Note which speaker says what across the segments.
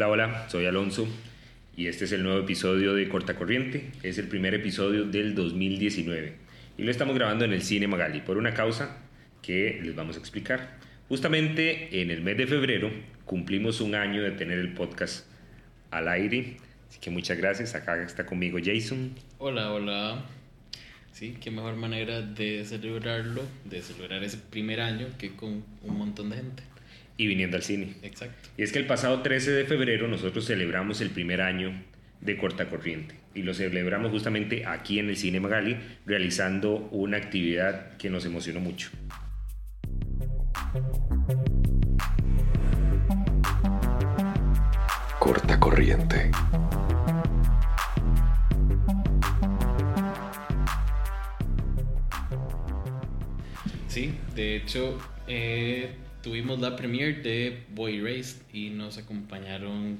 Speaker 1: Hola, hola, soy Alonso y este es el nuevo episodio de Corta Corriente. Es el primer episodio del 2019 y lo estamos grabando en el Cine Magali por una causa que les vamos a explicar. Justamente en el mes de febrero cumplimos un año de tener el podcast al aire, así que muchas gracias. Acá está conmigo Jason.
Speaker 2: Hola, hola. Sí, qué mejor manera de celebrarlo, de celebrar ese primer año que con un montón de gente.
Speaker 1: Y viniendo al cine.
Speaker 2: Exacto.
Speaker 1: Y es que el pasado 13 de febrero nosotros celebramos el primer año de Corta Corriente y lo celebramos justamente aquí en el Cine Magali realizando una actividad que nos emocionó mucho.
Speaker 3: Corta Corriente.
Speaker 2: Sí, de hecho, eh, tuvimos la premiere de Boy Race y nos acompañaron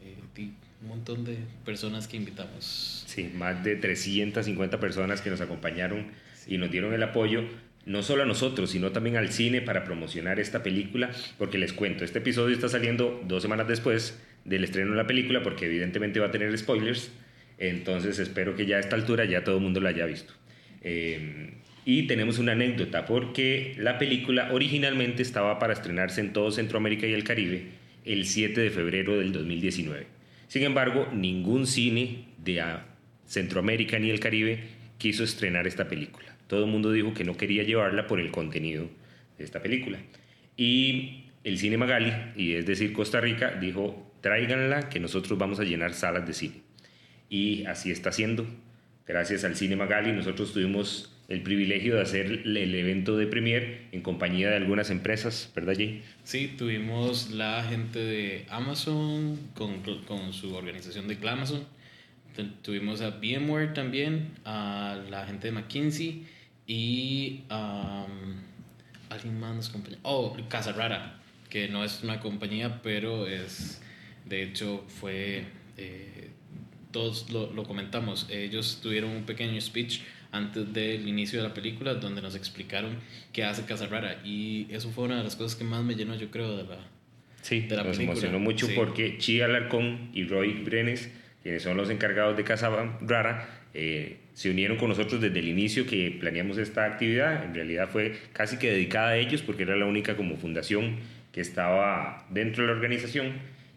Speaker 2: eh, un montón de personas que invitamos.
Speaker 1: Sí, más de 350 personas que nos acompañaron y nos dieron el apoyo, no solo a nosotros, sino también al cine para promocionar esta película, porque les cuento, este episodio está saliendo dos semanas después del estreno de la película, porque evidentemente va a tener spoilers, entonces espero que ya a esta altura ya todo el mundo la haya visto. Eh, y tenemos una anécdota, porque la película originalmente estaba para estrenarse en todo Centroamérica y el Caribe el 7 de febrero del 2019. Sin embargo, ningún cine de ah, Centroamérica ni el Caribe quiso estrenar esta película. Todo el mundo dijo que no quería llevarla por el contenido de esta película. Y el Cine Magali, y es decir Costa Rica, dijo, tráiganla que nosotros vamos a llenar salas de cine. Y así está siendo. Gracias al Cine Magali, nosotros tuvimos el privilegio de hacer el evento de premier en compañía de algunas empresas, ¿verdad, Jay?
Speaker 2: Sí, tuvimos la gente de Amazon con, con su organización de Glamazon. Tu- Tuvimos a VMware también, a la gente de McKinsey y um, alguien más nos acompañó. Oh, Casa Rara, que no es una compañía, pero es, de hecho, fue, eh, todos lo, lo comentamos. Ellos tuvieron un pequeño speech antes del inicio de la película donde nos explicaron qué hace Casa Rara y eso fue una de las cosas que más me llenó, yo creo, de la...
Speaker 1: Sí,
Speaker 2: de la
Speaker 1: nos
Speaker 2: película.
Speaker 1: emocionó mucho
Speaker 2: Sí.
Speaker 1: porque Chi Alarcón y Roy Brenes, quienes son los encargados de Casa Rara, eh, se unieron con nosotros desde el inicio que planeamos esta actividad. En realidad fue casi que dedicada a ellos porque era la única como fundación que estaba dentro de la organización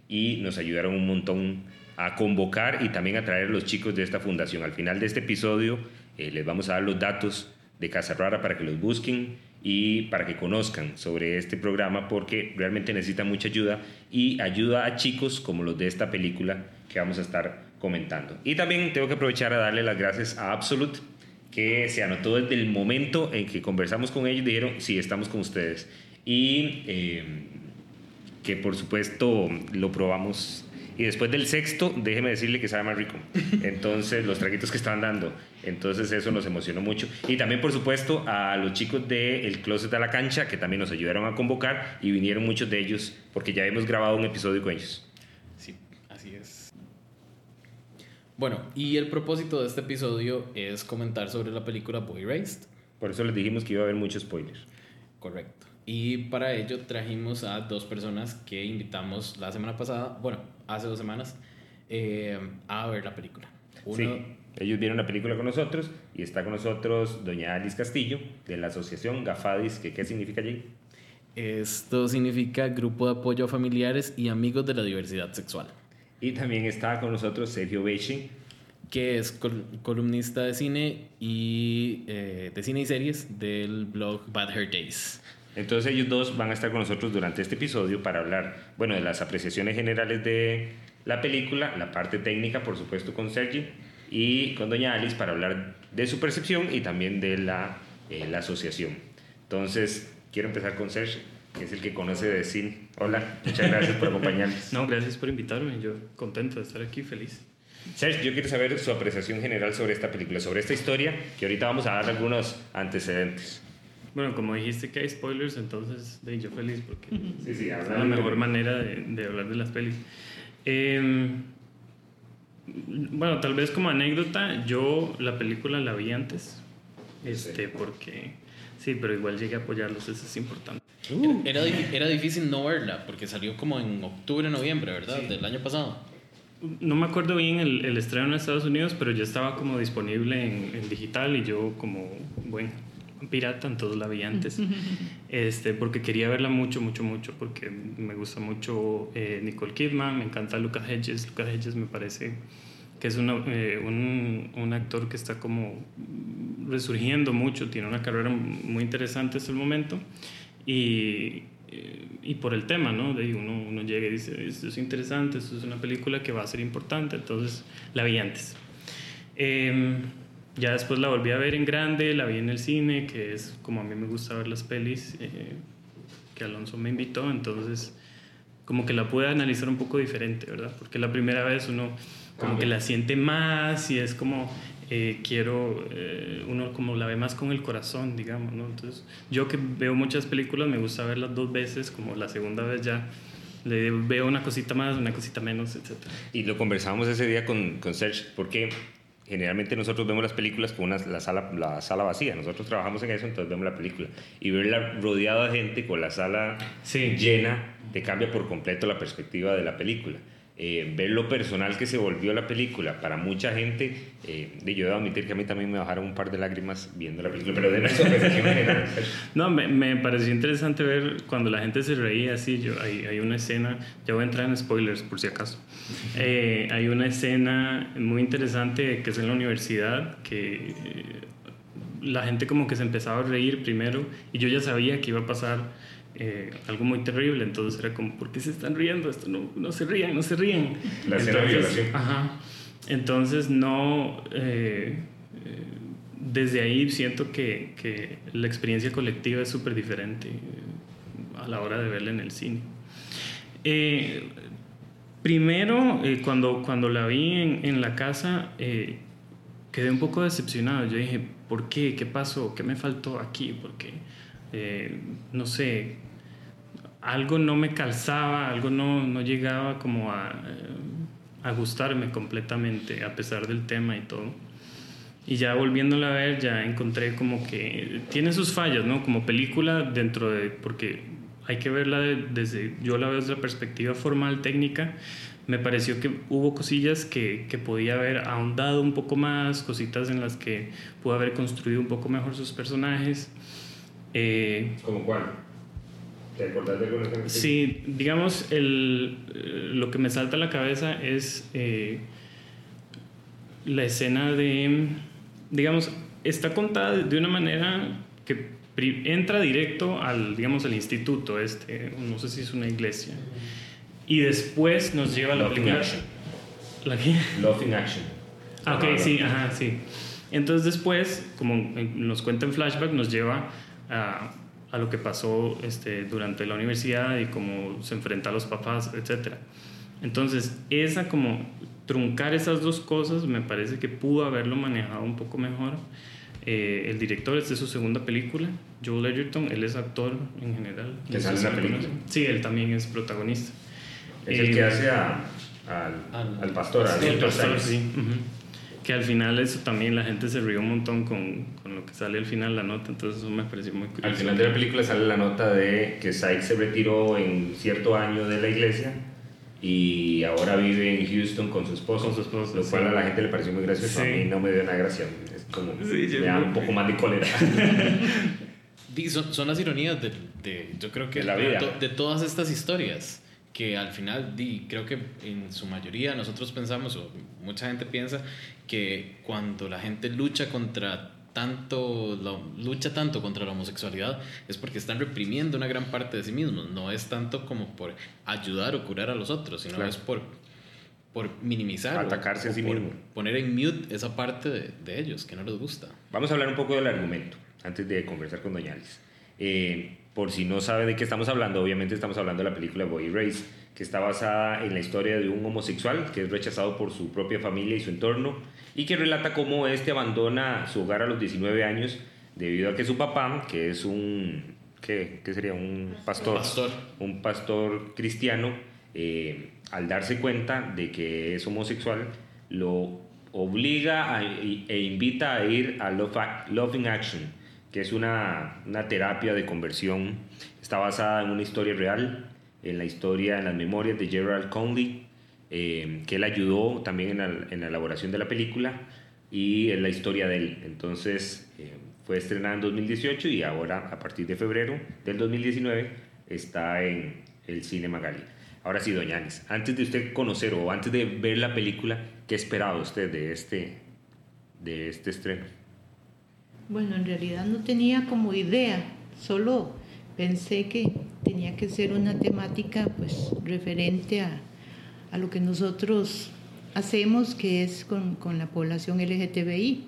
Speaker 1: y nos ayudaron un montón a convocar y también a traer a los chicos de esta fundación. Al final de este episodio eh, les vamos a dar los datos de Casa Rara para que los busquen y para que conozcan sobre este programa porque realmente necesita mucha ayuda y ayuda a chicos como los de esta película que vamos a estar comentando. Y también tengo que aprovechar a darle las gracias a Absolute que se anotó desde el momento en que conversamos con ellos, dijeron, sí, estamos con ustedes. Y eh, que por supuesto lo probamos. Y después del sexto, déjeme decirle que sabe más rico. Entonces, los traguitos que estaban dando. Entonces, eso nos emocionó mucho. Y también, por supuesto, a los chicos del El Closet a la Cancha, que también nos ayudaron a convocar y vinieron muchos de ellos, porque ya hemos grabado un episodio con ellos.
Speaker 2: Sí, así es. Bueno, y el propósito de este episodio es comentar sobre la película Boy Raised.
Speaker 1: Por eso les dijimos que iba a haber muchos spoilers.
Speaker 2: Correcto. Y para ello trajimos a dos personas que invitamos la semana pasada, bueno, hace dos semanas, eh, a ver la película. Uno,
Speaker 1: Sí, ellos vieron la película con nosotros y está con nosotros doña Alice Castillo de la asociación Gafadis, que qué significa allí.
Speaker 2: Esto significa Grupo de Apoyo a Familiares y Amigos de la Diversidad Sexual,
Speaker 1: Y también está con nosotros Sergio Bechi,
Speaker 2: que es col- columnista de cine y eh, de cine y series del blog Bad Hair Days.
Speaker 1: Entonces ellos dos van a estar con nosotros durante este episodio para hablar, bueno, de las apreciaciones generales de la película, la parte técnica, por supuesto, con Sergi y con Doña Alice para hablar de su percepción y también de la, eh, la asociación. Entonces, quiero empezar con Sergi, que es el que conoce de cine. Hola, muchas gracias por acompañarnos.
Speaker 4: No, gracias por invitarme. Yo contento de estar aquí, feliz.
Speaker 1: Sergio, yo quiero saber su apreciación general sobre esta película, sobre esta historia, que ahorita vamos a dar algunos antecedentes.
Speaker 4: Bueno, como dijiste que hay spoilers, entonces de yo feliz porque
Speaker 1: Sí, sí,
Speaker 4: es la mejor manera de, de hablar de las pelis. Eh, bueno, tal vez como anécdota, yo la película la vi antes, este, porque sí, pero igual llegué a apoyarlos, eso es importante.
Speaker 2: Era, di- era difícil no verla, porque salió como en octubre, noviembre, ¿verdad? Del año pasado.
Speaker 4: No me acuerdo bien el, el estreno en Estados Unidos, pero ya estaba como disponible en, en digital y yo como buen pirata, entonces la vi antes. este, porque quería verla mucho, mucho, mucho, porque me gusta mucho eh, Nicole Kidman, me encanta Lucas Hedges. Lucas Hedges me parece que es una, eh, un, un actor que está como resurgiendo mucho, tiene una carrera muy interesante hasta el momento. Y, eh, y por el tema, ¿no? De ahí uno, uno llega y dice, esto es interesante, esto es una película que va a ser importante, entonces la vi antes. Em, ya después la volví a ver en grande, la vi en el cine, que es como a mí me gusta ver las pelis, eh, que Alonso me invitó, entonces como que la pude analizar un poco diferente, ¿verdad? Porque la primera vez uno como que la siente más y es como eh, quiero, eh, uno como la ve más con el corazón, digamos, ¿no? Entonces yo que veo muchas películas me gusta verlas dos veces, como la segunda vez ya le veo una cosita más, una cosita menos, etc.
Speaker 1: Y lo conversábamos ese día con, con Serge, porque generalmente nosotros vemos las películas con una, la, sala, la sala vacía. Nosotros trabajamos en eso, entonces vemos la película. Y verla rodeada de gente con la sala
Speaker 4: Sí.
Speaker 1: llena te cambia por completo la perspectiva de la película. Eh, ver lo personal que se volvió la película para mucha gente, eh, yo debo admitir que a mí también me bajaron un par de lágrimas viendo la película, pero de general.
Speaker 4: No, me, me pareció interesante ver cuando la gente se reía así. Yo, hay, hay una escena, ya voy a entrar en spoilers por si acaso. Eh, hay una escena muy interesante que es en la universidad que eh, la gente como que se empezaba a reír primero y yo ya sabía que iba a pasar eh, algo muy terrible. Entonces era como, ¿por qué se están riendo? Esto no, no se rían, no se rían.
Speaker 1: La escena de violación.
Speaker 4: Ajá. Entonces no... eh, eh, desde ahí siento que, que la experiencia colectiva es súper diferente a la hora de verla en el cine. Primero, cuando, cuando la vi en, en la casa, quedé un poco decepcionado. Yo dije, ¿por qué? ¿Qué pasó? ¿Qué me faltó aquí? Porque, eh, no sé, algo no me calzaba, algo no, no llegaba como a, eh, a gustarme completamente, a pesar del tema y todo. Y ya volviéndola a ver, ya encontré como que tiene sus fallas, ¿no? Como película dentro de, porque hay que verla de- desde, yo la veo desde la perspectiva formal, técnica, me pareció que hubo cosillas que, que podía haber ahondado un poco más, cositas en las que pudo haber construido un poco mejor sus personajes. Eh,
Speaker 1: ¿Como cuál? ¿Te acordás de alguna?
Speaker 4: Sí, digamos, el, eh, lo que me salta a la cabeza es eh, la escena de, digamos, está contada de una manera que entra directo al, digamos, al instituto este, no sé si es una iglesia, y después nos lleva a la
Speaker 1: Love in
Speaker 4: película.
Speaker 1: Action.
Speaker 4: ¿La qué?
Speaker 1: Love in Action.
Speaker 4: Ah, ok, sí, ajá, sí. Entonces después, como nos cuenta en flashback, nos lleva a, a lo que pasó este, durante la universidad y cómo se enfrenta a los papás, etc. Entonces, esa como truncar esas dos cosas me parece que pudo haberlo manejado un poco mejor. Eh, el director, esta es su segunda película, Joel Edgerton, él es actor en general.
Speaker 1: ¿Que sale en la película?
Speaker 4: conocen. Sí, él también es protagonista.
Speaker 1: Es el
Speaker 4: Eh,
Speaker 1: que hace a- al,
Speaker 2: al-
Speaker 1: al pastor, al
Speaker 4: el
Speaker 1: doctor
Speaker 4: pastor, sí. ujú. Que al final eso también la gente se rió un montón con, con lo que sale al final la nota, entonces eso me pareció muy curioso.
Speaker 1: Al final de la película sale la nota de que Sykes se retiró en cierto año de la iglesia y ahora vive en Houston con su esposo.
Speaker 4: Con su esposo,
Speaker 1: lo cual
Speaker 4: sí.
Speaker 1: a la gente le pareció muy gracioso. A
Speaker 4: Sí.
Speaker 1: mí no me dio una gracia. Es como,
Speaker 4: Sí,
Speaker 1: me da un poco más de cólera.
Speaker 2: Son, son las ironías de, de- yo creo que
Speaker 1: De la vida.
Speaker 2: to- de todas estas historias que al final di, creo que en su mayoría nosotros pensamos o mucha gente piensa que cuando la gente lucha contra tanto la- lucha tanto contra la homosexualidad es porque están reprimiendo una gran parte de sí mismos no es tanto como por ayudar o curar a los otros sino
Speaker 1: Claro.
Speaker 2: es por por minimizar o-
Speaker 1: Atacarse a
Speaker 2: o
Speaker 1: sí
Speaker 2: por
Speaker 1: mismo.
Speaker 2: poner en mute esa parte de, de ellos que no les gusta
Speaker 1: Vamos a hablar un poco del argumento antes de conversar con Doña Alice. Eh, por si no sabe de qué estamos hablando, obviamente estamos hablando de la película Boy Race, que está basada en la historia de un homosexual que es rechazado por su propia familia y su entorno y que relata cómo este abandona su hogar a los 19 años debido a que su papá, que es un ¿qué, qué sería? Un pastor,
Speaker 2: Pastor.
Speaker 1: un pastor cristiano, eh, al darse cuenta de que es homosexual, lo obliga a- e invita a ir a Love, Love in Action, que es una, una terapia de conversión. Está basada en una historia real, en la historia, en las memorias de Gerald Conley, eh, que él ayudó también en la, en la, elaboración de la película y en la historia de él. Entonces eh, fue estrenada en 2018 y ahora a partir de febrero del 2019 está en el Cine Magali. Ahora sí, doña Anis, antes de usted conocer o antes de ver la película, ¿qué esperaba usted de este, de este estreno?
Speaker 5: Bueno, en realidad no tenía como idea, solo pensé que tenía que ser una temática pues referente a, a lo que nosotros hacemos, que es con, con la población LGTBI.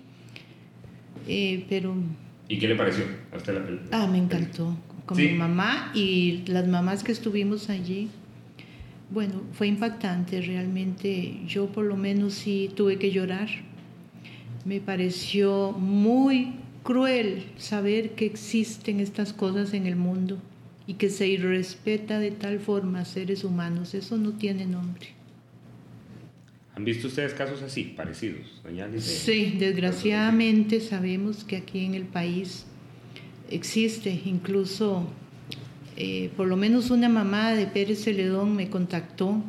Speaker 5: Eh, pero...
Speaker 1: ¿Y qué le pareció a usted la película?
Speaker 5: Ah, me encantó. Con ¿Sí? mi mamá y las mamás que estuvimos allí. Bueno, fue impactante realmente. Yo por lo menos sí tuve que llorar. Me pareció muy cruel saber que existen estas cosas en el mundo y que se irrespeta de tal forma a seres humanos. Eso no tiene nombre.
Speaker 1: ¿Han visto ustedes casos así, parecidos?
Speaker 5: De, sí, desgraciadamente sabemos que aquí en el país existe, incluso eh, por lo menos una mamá de Pérez Celedón me contactó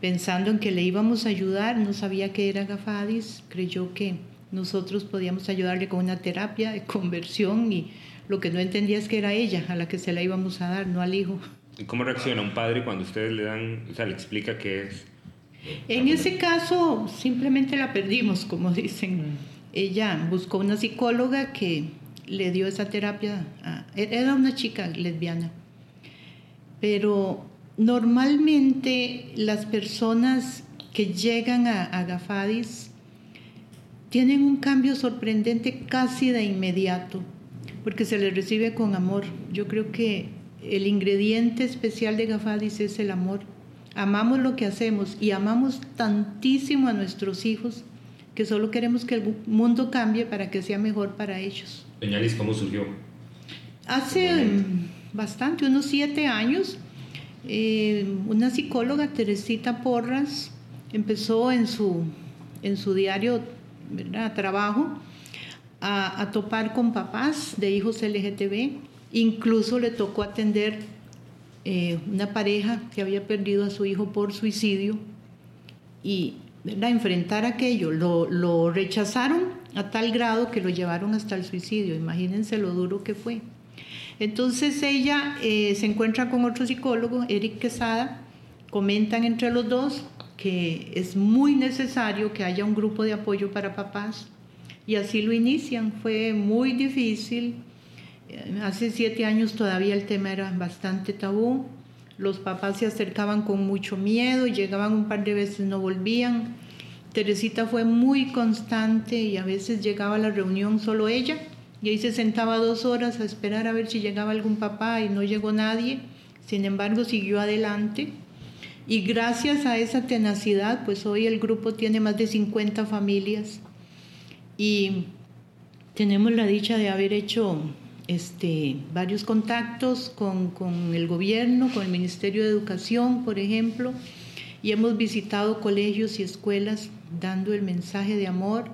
Speaker 5: pensando en que le íbamos a ayudar, no sabía que era Gafadis, creyó que nosotros podíamos ayudarle con una terapia de conversión y lo que no entendía es que era ella a la que se la íbamos a dar, no al hijo.
Speaker 1: ¿Y cómo reacciona un padre cuando ustedes le dan, o sea, le explica qué es?
Speaker 5: En ese caso, simplemente la perdimos, como dicen. Ella buscó una psicóloga que le dio esa terapia. era una chica lesbiana. Pero normalmente las personas que llegan a, a Gafadis tienen un cambio sorprendente casi de inmediato, porque se les recibe con amor. Yo creo que el ingrediente especial de Gafadis es el amor amamos lo que hacemos y amamos tantísimo a nuestros hijos que solo queremos que el mundo cambie para que sea mejor para ellos.
Speaker 1: Doña ¿cómo surgió?
Speaker 5: Hace bastante, unos siete años, eh, una psicóloga, Teresita Porras, empezó en su, en su diario ¿verdad? trabajo a, topar con papás de hijos LGTB. Incluso le tocó atender eh, una pareja que había perdido a su hijo por suicidio y ¿verdad? enfrentar aquello, lo, lo, rechazaron a tal grado que lo llevaron hasta el suicidio, imagínense lo duro que fue. Entonces ella eh, se encuentra con otro psicólogo, Eric Quesada, comentan entre los dos que es muy necesario que haya un grupo de apoyo para papás y así lo inician. Fue muy difícil, Hace siete años todavía el tema era bastante tabú. Los papás se acercaban con mucho miedo, llegaban un par de veces, no volvían. Teresita fue muy constante y a veces llegaba a la reunión solo ella y ahí se sentaba dos horas a esperar a ver si llegaba algún papá y no llegó nadie. Sin embargo, siguió adelante y gracias a esa tenacidad, pues hoy el grupo tiene más de 50 familias. Y tenemos la dicha de haber hecho este, varios contactos con, con, el gobierno, con el Ministerio de Educación, por ejemplo, y hemos visitado colegios y escuelas dando el mensaje de amor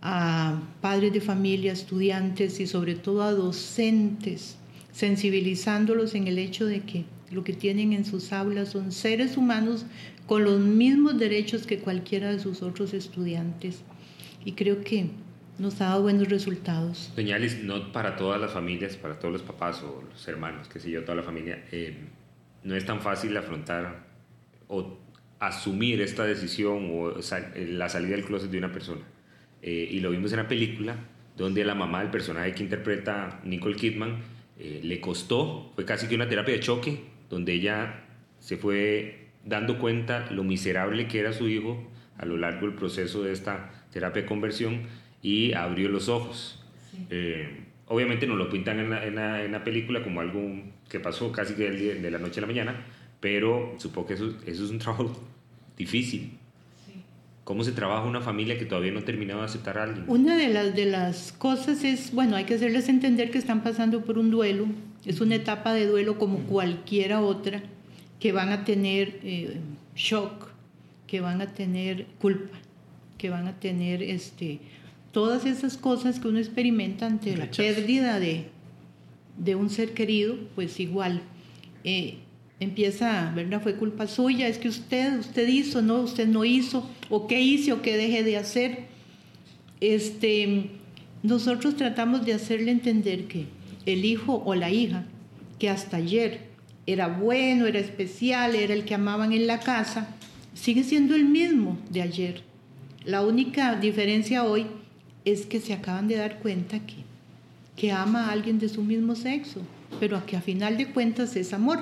Speaker 5: a padres de familia, estudiantes y sobre todo a docentes, sensibilizándolos en el hecho de que lo que tienen en sus aulas son seres humanos con los mismos derechos que cualquiera de sus otros estudiantes. Y creo que nos ha dado buenos resultados.
Speaker 1: Doña no para todas las familias, para todos los papás o los hermanos, qué sé yo, toda la familia, eh, no es tan fácil afrontar o asumir esta decisión o eh, la salida del closet de una persona. Eh, y lo vimos en la película, donde la mamá, el personaje que interpreta Nicole Kidman, le costó, fue casi que una terapia de choque, donde ella se fue dando cuenta lo miserable que era su hijo a lo largo del proceso de esta terapia de conversión y abrió los ojos. Eh, obviamente no lo pintan en la, en, la, película como algo que pasó casi que de la noche a la mañana, pero supongo que eso, eso es un trabajo difícil. ¿Cómo se trabaja una familia que todavía no ha terminado de aceptar a alguien?
Speaker 5: Una de las, de las cosas es, bueno, hay que hacerles entender que están pasando por un duelo, es una etapa de duelo como cualquiera otra, que van a tener eh, shock, que van a tener culpa, que van a tener este, todas esas cosas que uno experimenta ante la pérdida de, de un ser querido, pues igual. Eh, empieza, ¿verdad? Fue culpa suya, es que usted, usted hizo, no, usted no hizo, o qué hizo, o qué deje de hacer. Este, nosotros tratamos de hacerle entender que el hijo o la hija, que hasta ayer era bueno, era especial, era el que amaban en la casa, sigue siendo el mismo de ayer. La única diferencia hoy es que se acaban de dar cuenta que, que ama a alguien de su mismo sexo, pero que a final de cuentas es amor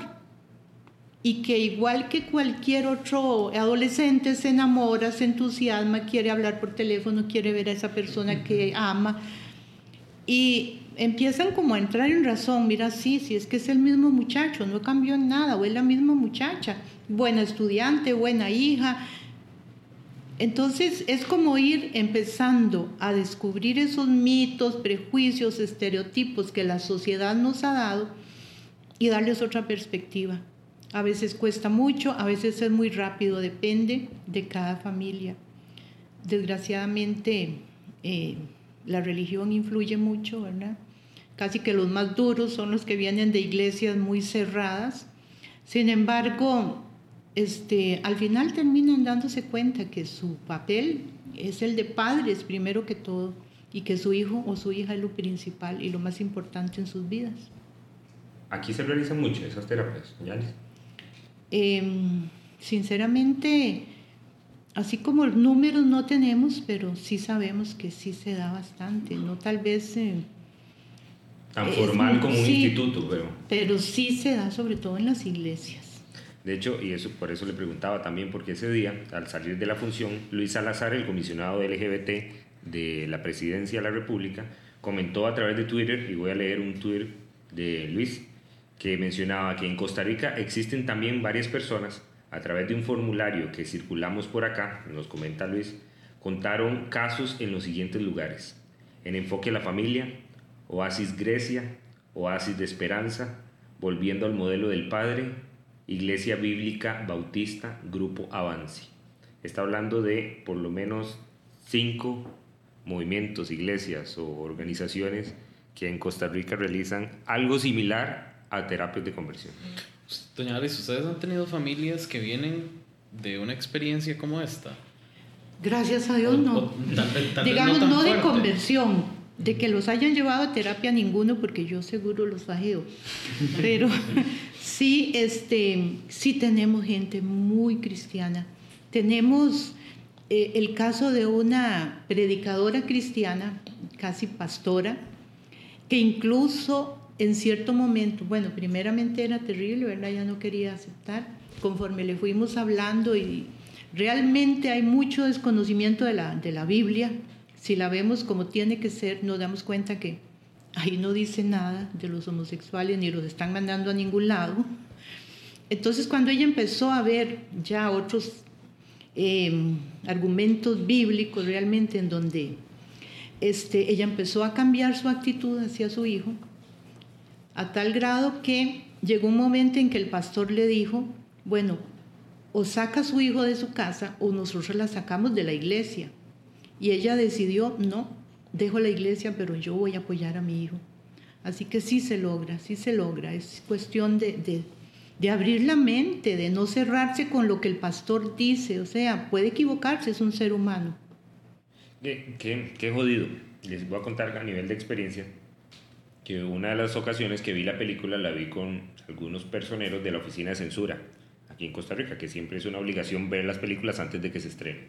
Speaker 5: y que igual que cualquier otro adolescente se enamora, se entusiasma, quiere hablar por teléfono, quiere ver a esa persona que ama y empiezan como a entrar en razón, mira, sí, sí, es que es el mismo muchacho, no cambió en nada, o es la misma muchacha, buena estudiante, buena hija. Entonces es como ir empezando a descubrir esos mitos, prejuicios, estereotipos que la sociedad nos ha dado y darles otra perspectiva. A veces cuesta mucho, a veces es muy rápido, depende de cada familia. Desgraciadamente, eh, la religión influye mucho, ¿verdad? Casi que los más duros son los que vienen de iglesias muy cerradas. Sin embargo, este, al final terminan dándose cuenta que su papel es el de padres primero que todo y que su hijo o su hija es lo principal y lo más importante en sus vidas.
Speaker 1: Aquí se realizan mucho esas terapias, ¿ya?
Speaker 5: Em, sinceramente, así como números no tenemos, pero sí sabemos que sí se da bastante, no tal vez... Eh,
Speaker 1: Tan formal como un instituto, pero...
Speaker 5: Pero sí se da sobre todo en las iglesias.
Speaker 1: De hecho, y eso por eso le preguntaba también, porque ese día, al salir de la función, Luis Salazar, el comisionado LGBT de la Presidencia de la República, comentó a través de Twitter, y voy a leer un Twitter de Luis, que mencionaba que en Costa Rica existen también varias personas, a través de un formulario que circulamos por acá, nos comenta Luis, contaron casos en los siguientes lugares. En Enfoque a la Familia, Oasis Grecia, Oasis de Esperanza, Volviendo al Modelo del Padre, Iglesia Bíblica Bautista, Grupo Avance. Está hablando de por lo menos cinco movimientos, iglesias o organizaciones que en Costa Rica realizan algo similar a terapias de conversión.
Speaker 2: Doña Alice, ¿ustedes han tenido familias que vienen de una experiencia como esta?
Speaker 5: Gracias a Dios no. Digamos, no, de conversión, de que los hayan llevado a terapia ninguno, porque yo seguro los fajeo. Pero sí, este, sí tenemos gente muy cristiana. Tenemos eh, el caso de una predicadora cristiana, casi pastora, que incluso en cierto momento, bueno, primeramente era terrible, ¿verdad? Ya no quería aceptar. Conforme le fuimos hablando y realmente hay mucho desconocimiento de la, de la Biblia. Si la vemos como tiene que ser, nos damos cuenta que ahí no dice nada de los homosexuales ni los están mandando a ningún lado. Entonces cuando ella empezó a ver ya otros em, argumentos bíblicos realmente en donde este, ella empezó a cambiar su actitud hacia su hijo, a tal grado que llegó un momento en que el pastor le dijo, bueno, o saca a su hijo de su casa o nosotros la sacamos de la iglesia. Y ella decidió, no, dejo la iglesia, pero yo voy a apoyar a mi hijo. Así que sí se logra, sí se logra. Es cuestión de, de, abrir la mente, de no cerrarse con lo que el pastor dice. O sea, puede equivocarse, es un ser humano.
Speaker 1: Qué, qué jodido. Les voy a contar a nivel de experiencia que una de las ocasiones que vi la película la vi con algunos personeros de la oficina de censura aquí en Costa Rica, que siempre es una obligación ver las películas antes de que se estrenen.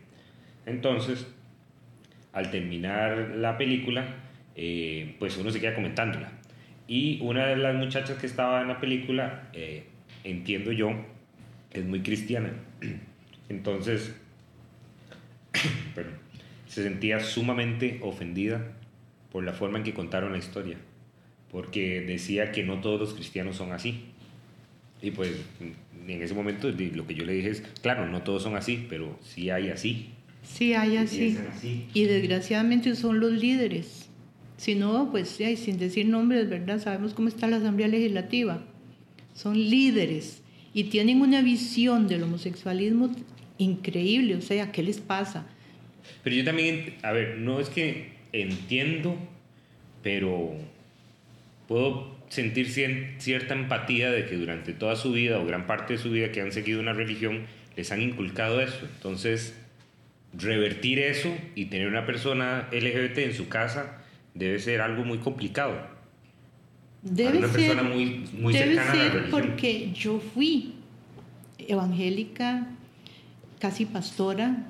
Speaker 1: Entonces, al terminar la película, eh, pues uno se queda comentándola. Y una de las muchachas que estaba en la película, eh, entiendo yo, es muy cristiana. Entonces, se sentía sumamente ofendida por la forma en que contaron la historia porque decía que no todos los cristianos son así. Y pues en ese momento lo que yo le dije es, claro, no todos son así, pero sí hay así.
Speaker 5: Sí hay así. Y, desgraciadamente son los líderes. Si no, pues sí, sin decir nombres, ¿verdad? Sabemos cómo está la Asamblea Legislativa. Son líderes y tienen una visión del homosexualismo increíble. O sea, ¿qué les pasa?
Speaker 1: Pero yo también, a ver, no es que entiendo, pero puedo sentir cierta empatía de que durante toda su vida o gran parte de su vida que han seguido una religión, les han inculcado eso. Entonces, revertir eso y tener una persona LGBT en su casa debe ser algo muy complicado.
Speaker 5: Debe
Speaker 1: una
Speaker 5: ser,
Speaker 1: persona muy- muy
Speaker 5: debe
Speaker 1: cercana a la
Speaker 5: ser
Speaker 1: religión.
Speaker 5: porque yo fui evangélica, casi pastora,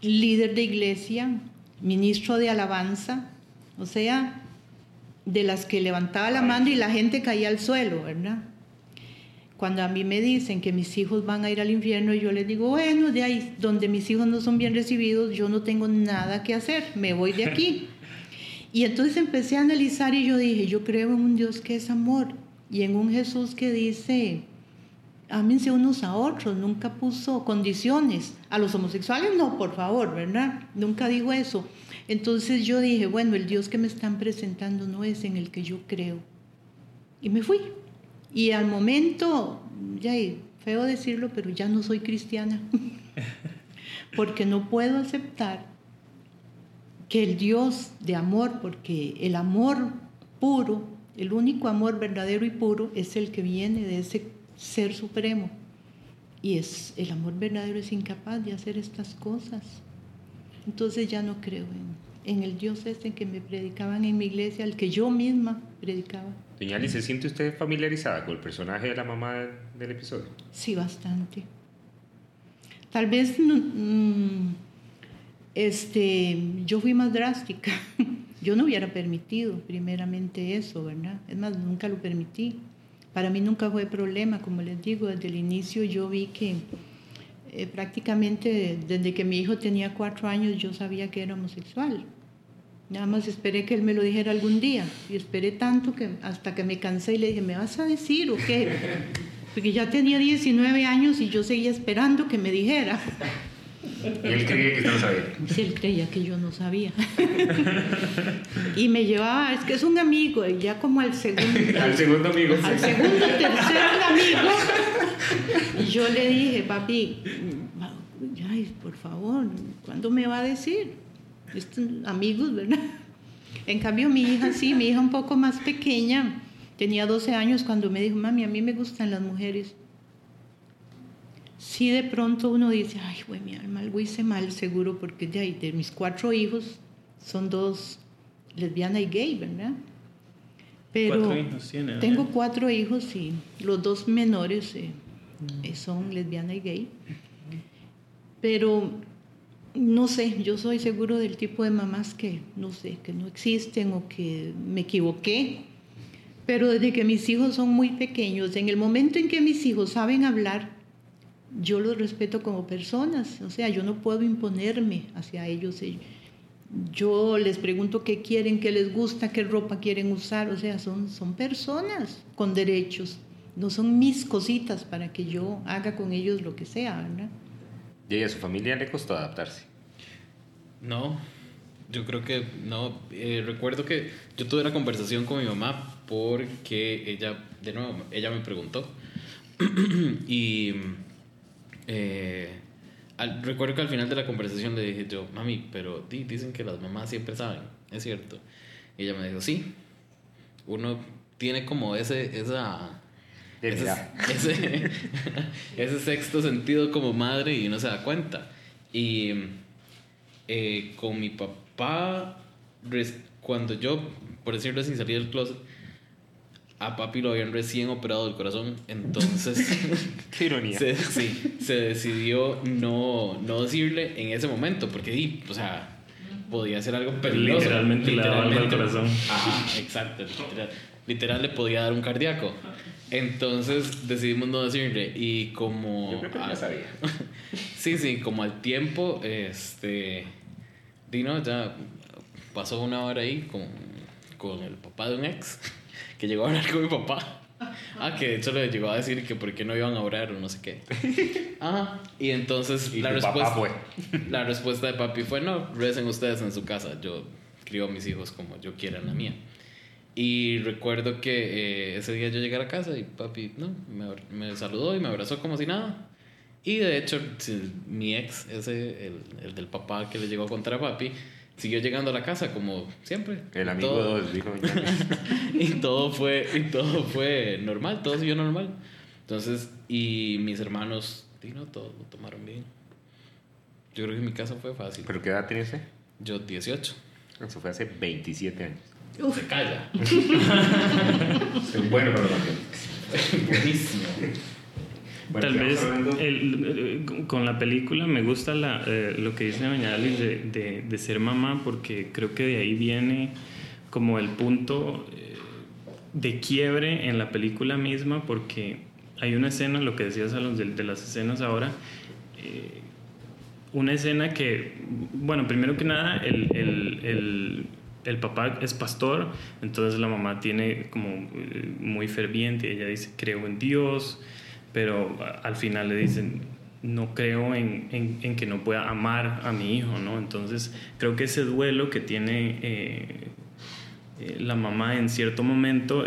Speaker 5: líder de iglesia, ministro de alabanza, o sea, de las que levantaba la mano y la gente caía al suelo, ¿verdad? Cuando a mí me dicen que mis hijos van a ir al infierno, yo les digo, bueno, de ahí donde mis hijos no son bien recibidos, yo no tengo nada que hacer, me voy de aquí. Y entonces empecé a analizar y yo dije, yo creo en un Dios que es amor y en un Jesús que dice, ámense unos a otros, nunca puso condiciones. A los homosexuales no, por favor, ¿verdad? Nunca dijo eso. Entonces yo dije, bueno, el Dios que me están presentando no es en el que yo creo. Y me fui. Y al momento, ya feo decirlo, pero ya no soy cristiana. Porque no puedo aceptar que el Dios de amor, porque el amor puro, el único amor verdadero y puro es el que viene de ese ser supremo. Y es el amor verdadero es incapaz de hacer estas cosas. Entonces ya no creo en, en el Dios este que me predicaban en mi iglesia, al que yo misma predicaba.
Speaker 1: Doña Ali, ¿se siente usted familiarizada con el personaje de la mamá del episodio?
Speaker 5: Sí, bastante. Tal vez mm, este, yo fui más drástica. Yo no hubiera permitido primeramente eso, ¿verdad? Es más, nunca lo permití. Para mí nunca fue problema, como les digo, desde el inicio yo vi que eh, prácticamente desde que mi hijo tenía cuatro años yo sabía que era homosexual. Nada más esperé que él me lo dijera algún día y esperé tanto que hasta que me cansé y le dije, ¿me vas a decir o qué? Porque ya tenía 19 años y yo seguía esperando que me dijera.
Speaker 1: Y él creía que no sabía.
Speaker 5: Él creía que yo no sabía. y me llevaba, es que es un amigo, y ya como al segundo,
Speaker 1: Al segundo amigo.
Speaker 5: al segundo, tercer amigo. Y yo le dije, papi, ay, por favor, ¿cuándo me va a decir? Estos amigos, ¿verdad? En cambio, mi hija sí, mi hija un poco más pequeña, tenía 12 años cuando me dijo, mami, a mí me gustan las mujeres. Sí, de pronto uno dice, ay, güey, mi alma, algo hice mal, seguro, porque de, ahí, de mis cuatro hijos son dos lesbiana y gay, ¿verdad? Pero
Speaker 4: Cuatro hijos tiene,
Speaker 5: Tengo cuatro hijos y los dos menores eh, son lesbiana y gay. Pero no sé, yo soy seguro del tipo de mamás que no sé, que no existen o que me equivoqué. Pero desde que mis hijos son muy pequeños, en el momento en que mis hijos saben hablar, yo los respeto como personas. O sea, yo no puedo imponerme hacia ellos. eh, Yo les pregunto qué quieren, qué les gusta, qué ropa quieren usar. O sea, son, son personas con derechos. No son mis cositas para que yo haga con ellos lo que sea, ¿verdad?
Speaker 1: Y a su familia le costó adaptarse.
Speaker 2: No, yo creo que no. Eh, recuerdo que yo tuve una conversación con mi mamá porque ella, de nuevo, ella me preguntó. y eh, al- recuerdo que al final de la conversación le dije yo, mami, pero di- dicen que las mamás siempre saben, es cierto. Y ella me dijo, sí, uno tiene como ese, esa...
Speaker 1: De
Speaker 2: ese,
Speaker 1: mirar.
Speaker 2: ese, ese sexto sentido como madre y uno se da cuenta. Y eh, con mi papá, cuando yo, por decirlo así, salí del closet, a papi lo habían recién operado del corazón, entonces
Speaker 1: Qué ironía.
Speaker 2: se, sí, se decidió no, no decirle en ese momento, porque o sea, podía ser algo peligroso.
Speaker 4: Literalmente le daba algo al corazón.
Speaker 2: Ajá, exacto. Literal, literal le podía dar un cardíaco. Entonces decidimos no decirle y como...
Speaker 1: Yo creo que ya
Speaker 2: a-
Speaker 1: sabía.
Speaker 2: Sí, sí, como al tiempo, este... Dino ya pasó una hora ahí con, con el papá de un ex, que llegó a hablar con mi papá. Ah, que de hecho le llegó a decir que por qué no iban a orar o no sé qué. Ajá, y entonces
Speaker 1: Y
Speaker 2: la respuesta,
Speaker 1: papá fue.
Speaker 2: la respuesta de papi fue, no, recen ustedes en su casa, yo crío a mis hijos como yo quiera en la mía. Y recuerdo que eh, ese día yo llegué a la casa y papi, no, me, me saludó y me abrazó como si nada. Y de hecho, mi ex, ese, el, el del papá que le llegó a contar a papi, siguió llegando a la casa como siempre.
Speaker 1: El amigo
Speaker 2: Todo-
Speaker 1: dos, dijo.
Speaker 2: y todo fue y todo fue normal, todo siguió normal. Entonces, y mis hermanos, y no, todo lo tomaron bien. Yo creo que mi casa fue fácil.
Speaker 1: ¿Pero qué edad tiene usted?
Speaker 2: Yo 18.
Speaker 1: Eso fue hace 27 años.
Speaker 5: Uf,
Speaker 2: Se calla.
Speaker 1: Bueno para los
Speaker 2: Buenísimo.
Speaker 1: Bueno,
Speaker 4: Tal vez el- eh, con la película me gusta la, eh, lo que dice Doña Alice de, de- de ser mamá porque creo que de ahí viene como el punto eh, de quiebre en la película misma porque hay una escena, lo que decías a los de, de las escenas ahora, eh, una escena que, bueno, primero que nada, el, el- el- papá es pastor, entonces la mamá tiene como eh, muy ferviente, ella dice, creo en Dios, pero al final le dicen, no creo en, en- que no pueda amar a mi hijo, ¿no? Entonces creo que ese duelo que tiene eh, eh, la mamá en cierto momento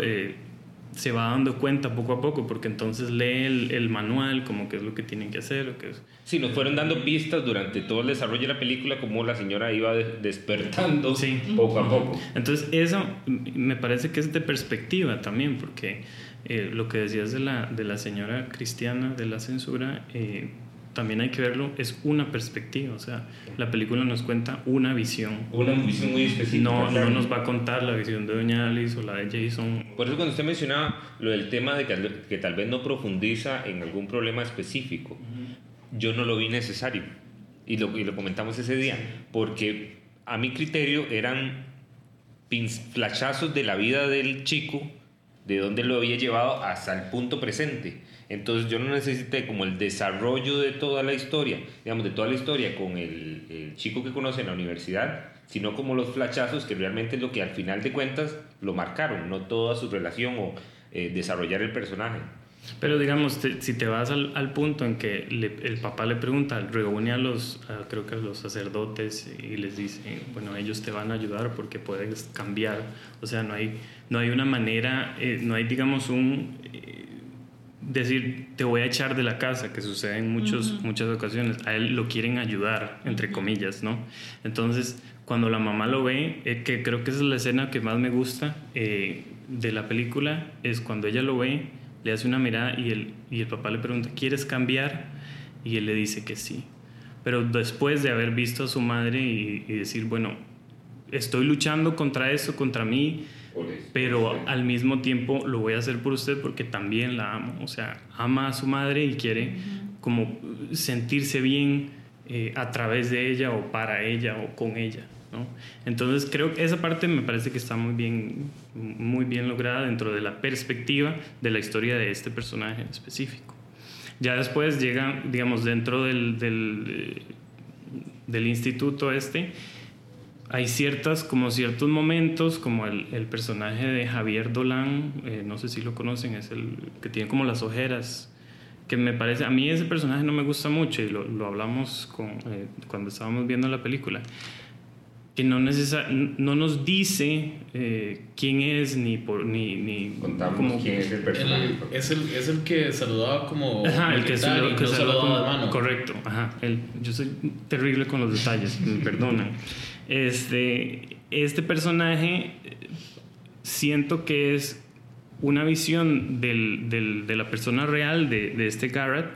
Speaker 4: se va dando cuenta poco a poco, porque entonces lee el, el manual, como qué es lo que tienen que hacer, lo que es...
Speaker 1: Sí, nos fueron dando pistas durante todo el desarrollo de la película, como la señora iba de- despertando
Speaker 4: Sí.
Speaker 1: poco a poco.
Speaker 4: Entonces, eso me parece que es de perspectiva también, porque eh, lo que decías de la, de la señora cristiana de la censura, eh, también hay que verlo, es una perspectiva, o sea, la película nos cuenta una visión.
Speaker 1: Una visión muy específica.
Speaker 4: No,
Speaker 1: claro.
Speaker 4: no nos va a contar la visión de Doña Alice o la de Jason.
Speaker 1: Por eso cuando usted mencionaba lo del tema de que, que tal vez no profundiza en algún problema específico, yo no lo vi necesario. Y lo, y lo comentamos ese día, porque a mi criterio eran flashazos de la vida del chico, de dónde lo había llevado hasta el punto presente. Entonces yo no necesité como el desarrollo de toda la historia, digamos, de toda la historia con el, el chico que conoce en la universidad, sino como los flashazos que realmente es lo que al final de cuentas lo marcaron, no toda su relación o eh, desarrollar el personaje.
Speaker 4: Pero digamos, te- si te vas al, al punto en que le- el papá le pregunta, reúne a los, a- creo que a los sacerdotes y les dice, bueno, ellos te van a ayudar porque puedes cambiar. O sea, no hay, no hay una manera, eh, no hay, digamos, un... eh, decir, te voy a echar de la casa, que sucede en muchos, muchas ocasiones. A él lo quieren ayudar, entre comillas, ¿no? Entonces, cuando la mamá lo ve, eh, que creo que esa es la escena que más me gusta eh, de la película, es cuando ella lo ve, le hace una mirada y el, y el papá le pregunta, ¿quieres cambiar? Y él le dice que sí. Pero después de haber visto a su madre y, y decir, bueno, estoy luchando contra eso, contra mí, pero al mismo tiempo lo voy a hacer por usted porque también la amo. O sea, ama a su madre y quiere como sentirse bien eh, a través de ella o para ella o con ella. ¿no? Entonces creo que esa parte me parece que está muy bien, muy bien lograda dentro de la perspectiva de la historia de este personaje en específico. Ya después llega, digamos, dentro del, del, eh, del instituto este, hay ciertas, como ciertos momentos, como el, el personaje de Javier Dolan, eh, no sé si lo conocen, es el que tiene como las ojeras, que me parece, a mí ese personaje no me gusta mucho y lo, lo hablamos con, eh, cuando estábamos viendo la película, que no, necesa- no nos dice eh, quién es ni por ni, ni
Speaker 1: Contamos
Speaker 4: como-
Speaker 1: quién es el personaje.
Speaker 2: El- es, el, es el que saludaba como.
Speaker 4: Ajá, el que,
Speaker 2: y
Speaker 4: que
Speaker 2: no
Speaker 4: saluda
Speaker 2: saludaba
Speaker 4: como-
Speaker 2: de mano.
Speaker 4: Correcto, ajá. El- yo soy terrible con los detalles, me perdonan. Este, este personaje eh, siento que es una visión del- del- de la persona real de, de este Garrett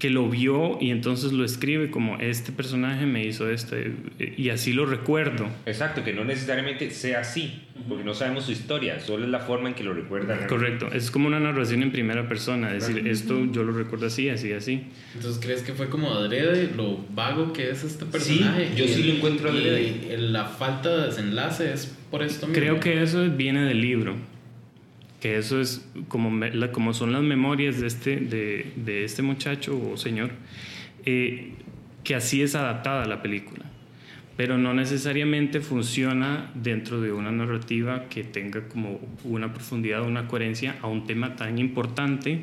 Speaker 4: que lo vio y entonces lo escribe como este personaje me hizo esto y así lo recuerdo.
Speaker 1: Exacto, que no necesariamente sea así, porque no sabemos su historia, solo es la forma en que lo recuerdan.
Speaker 4: Correcto, es como una narración en primera persona, es decir, esto yo lo recuerdo así, así, así.
Speaker 2: Entonces, ¿crees que fue como adrede lo vago que es este personaje?
Speaker 1: yo
Speaker 2: Y
Speaker 1: sí
Speaker 2: el-
Speaker 1: lo encuentro adrede.
Speaker 2: Y la falta de desenlace es por esto mismo.
Speaker 4: Creo que eso viene del libro. Que eso es como, me- la- como son las memorias de este, de, de este muchacho o señor, eh, que así es adaptada la película. Pero no necesariamente funciona dentro de una narrativa que tenga como una profundidad, una coherencia a un tema tan importante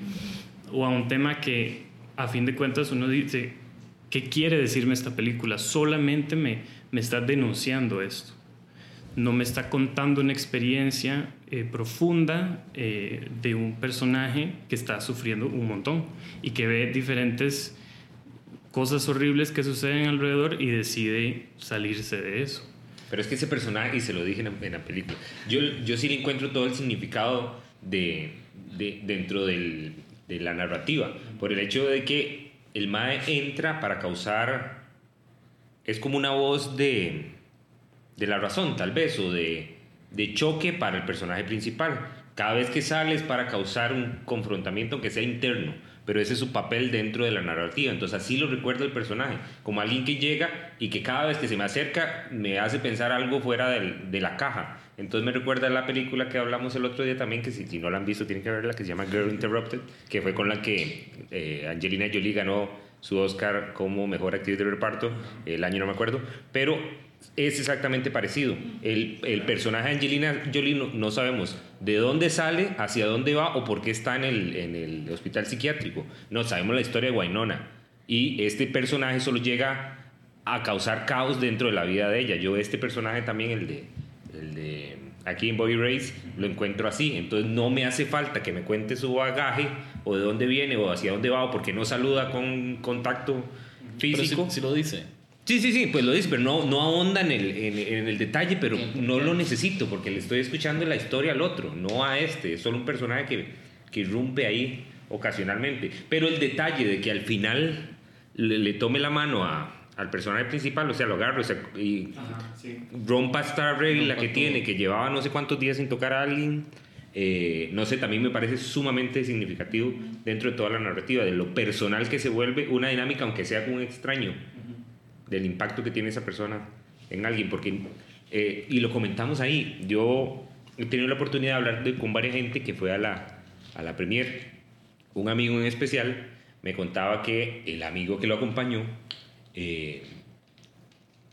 Speaker 4: o a un tema que a fin de cuentas uno dice, ¿qué quiere decirme esta película? Solamente me, me está denunciando esto no me está contando una experiencia eh, profunda eh, de un personaje que está sufriendo un montón y que ve diferentes cosas horribles que suceden alrededor y decide salirse de eso.
Speaker 1: Pero es que ese personaje, y se lo dije en la, película, yo, yo sí le encuentro todo el significado de, de- dentro del- de la narrativa, por el hecho de que el Mae entra para causar, es como una voz de, de la razón tal vez, o de, de choque para el personaje principal. Cada vez que sale es para causar un confrontamiento, aunque sea interno, pero ese es su papel dentro de la narrativa. Entonces así lo recuerda el personaje, como alguien que llega y que cada vez que se me acerca me hace pensar algo fuera de la caja. Entonces me recuerda la película que hablamos el otro día también, que si, si no la han visto tienen que verla, que se llama Girl Interrupted, que fue con la que eh, Angelina Jolie ganó su Oscar como mejor actriz de reparto, el año no me acuerdo, pero es exactamente parecido. El, el personaje de Angelina Jolie no, no sabemos de dónde sale, hacia dónde va o por qué está en el, en el hospital psiquiátrico. No sabemos la historia de Wynonna. Y este personaje solo llega a causar caos dentro de la vida de ella. Yo este personaje también, el de, el de aquí en Bobby Race, lo encuentro así. Entonces no me hace falta que me cuente su bagaje o de dónde viene o hacia dónde va o porque no saluda con contacto
Speaker 2: Pero
Speaker 1: físico.
Speaker 2: si, si lo dice.
Speaker 1: Sí, sí, sí, pues lo dice, pero no, no ahonda en el, en, en el detalle, pero no lo necesito porque le estoy escuchando la historia al otro, no a este. Es solo un personaje que, que irrumpe ahí ocasionalmente. Pero el detalle de que al final le, le tome la mano a, al personaje principal, o sea, lo agarro o sea, y rompa esta regla
Speaker 2: Rompa
Speaker 1: que
Speaker 2: todo.
Speaker 1: tiene, que llevaba no sé cuántos días sin tocar a alguien. eh, no sé, también me parece sumamente significativo dentro de toda la narrativa, de lo personal que se vuelve una dinámica, aunque sea con un extraño del impacto que tiene esa persona en alguien, porque, eh, y lo comentamos ahí, yo he tenido la oportunidad de hablar de- con varias gente que fue a la, a la premier, un amigo en especial me contaba que el amigo que lo acompañó eh,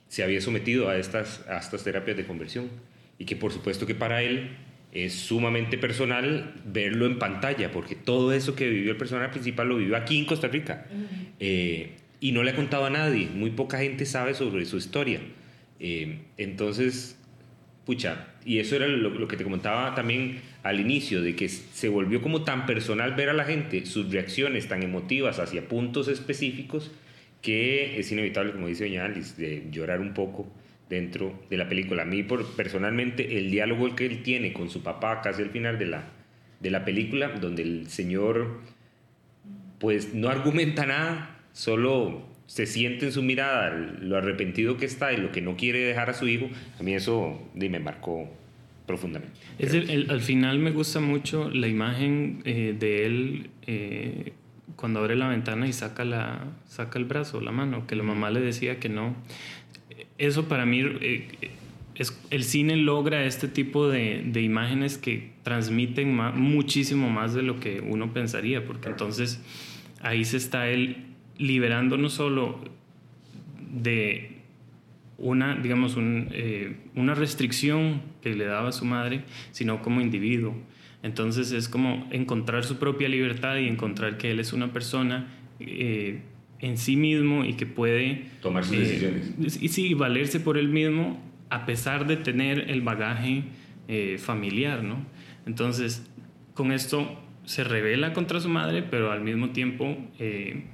Speaker 1: se había sometido a estas, a estas terapias de conversión y que por supuesto que para él es sumamente personal verlo en pantalla, porque todo eso que vivió el personaje principal lo vivió aquí en Costa Rica. Eh, y no le ha contado a nadie, muy poca gente sabe sobre su historia. Eh, entonces, pucha, y eso era lo, que te comentaba también al inicio, de que se volvió como tan personal ver a la gente, sus reacciones tan emotivas hacia puntos específicos, que es inevitable, como dice Doña Alice, de llorar un poco dentro de la película. A mí, por, personalmente, el diálogo que él tiene con su papá casi al final de la, de la película, donde el señor pues no argumenta nada, solo se siente en su mirada lo arrepentido que está y lo que no quiere dejar a su hijo, a mí eso me marcó profundamente.
Speaker 4: Es el- el- al final me gusta mucho la imagen eh, de él eh, cuando abre la ventana y saca, la, saca el brazo, la mano, que la mamá le decía que no. Eso para mí, eh, es, el cine logra este tipo de, de imágenes que transmiten ma- muchísimo más de lo que uno pensaría, porque entonces ahí se está él liberando no solo de una, digamos, un, eh, una restricción que le daba a su madre, sino como individuo. Entonces es como encontrar su propia libertad y encontrar que él es una persona eh, en sí mismo y que puede...
Speaker 1: Tomar sus
Speaker 4: eh,
Speaker 1: decisiones.
Speaker 4: Y sí, valerse por él mismo a pesar de tener el bagaje familiar, ¿no? Entonces, con esto se revela contra su madre, pero al mismo tiempo eh,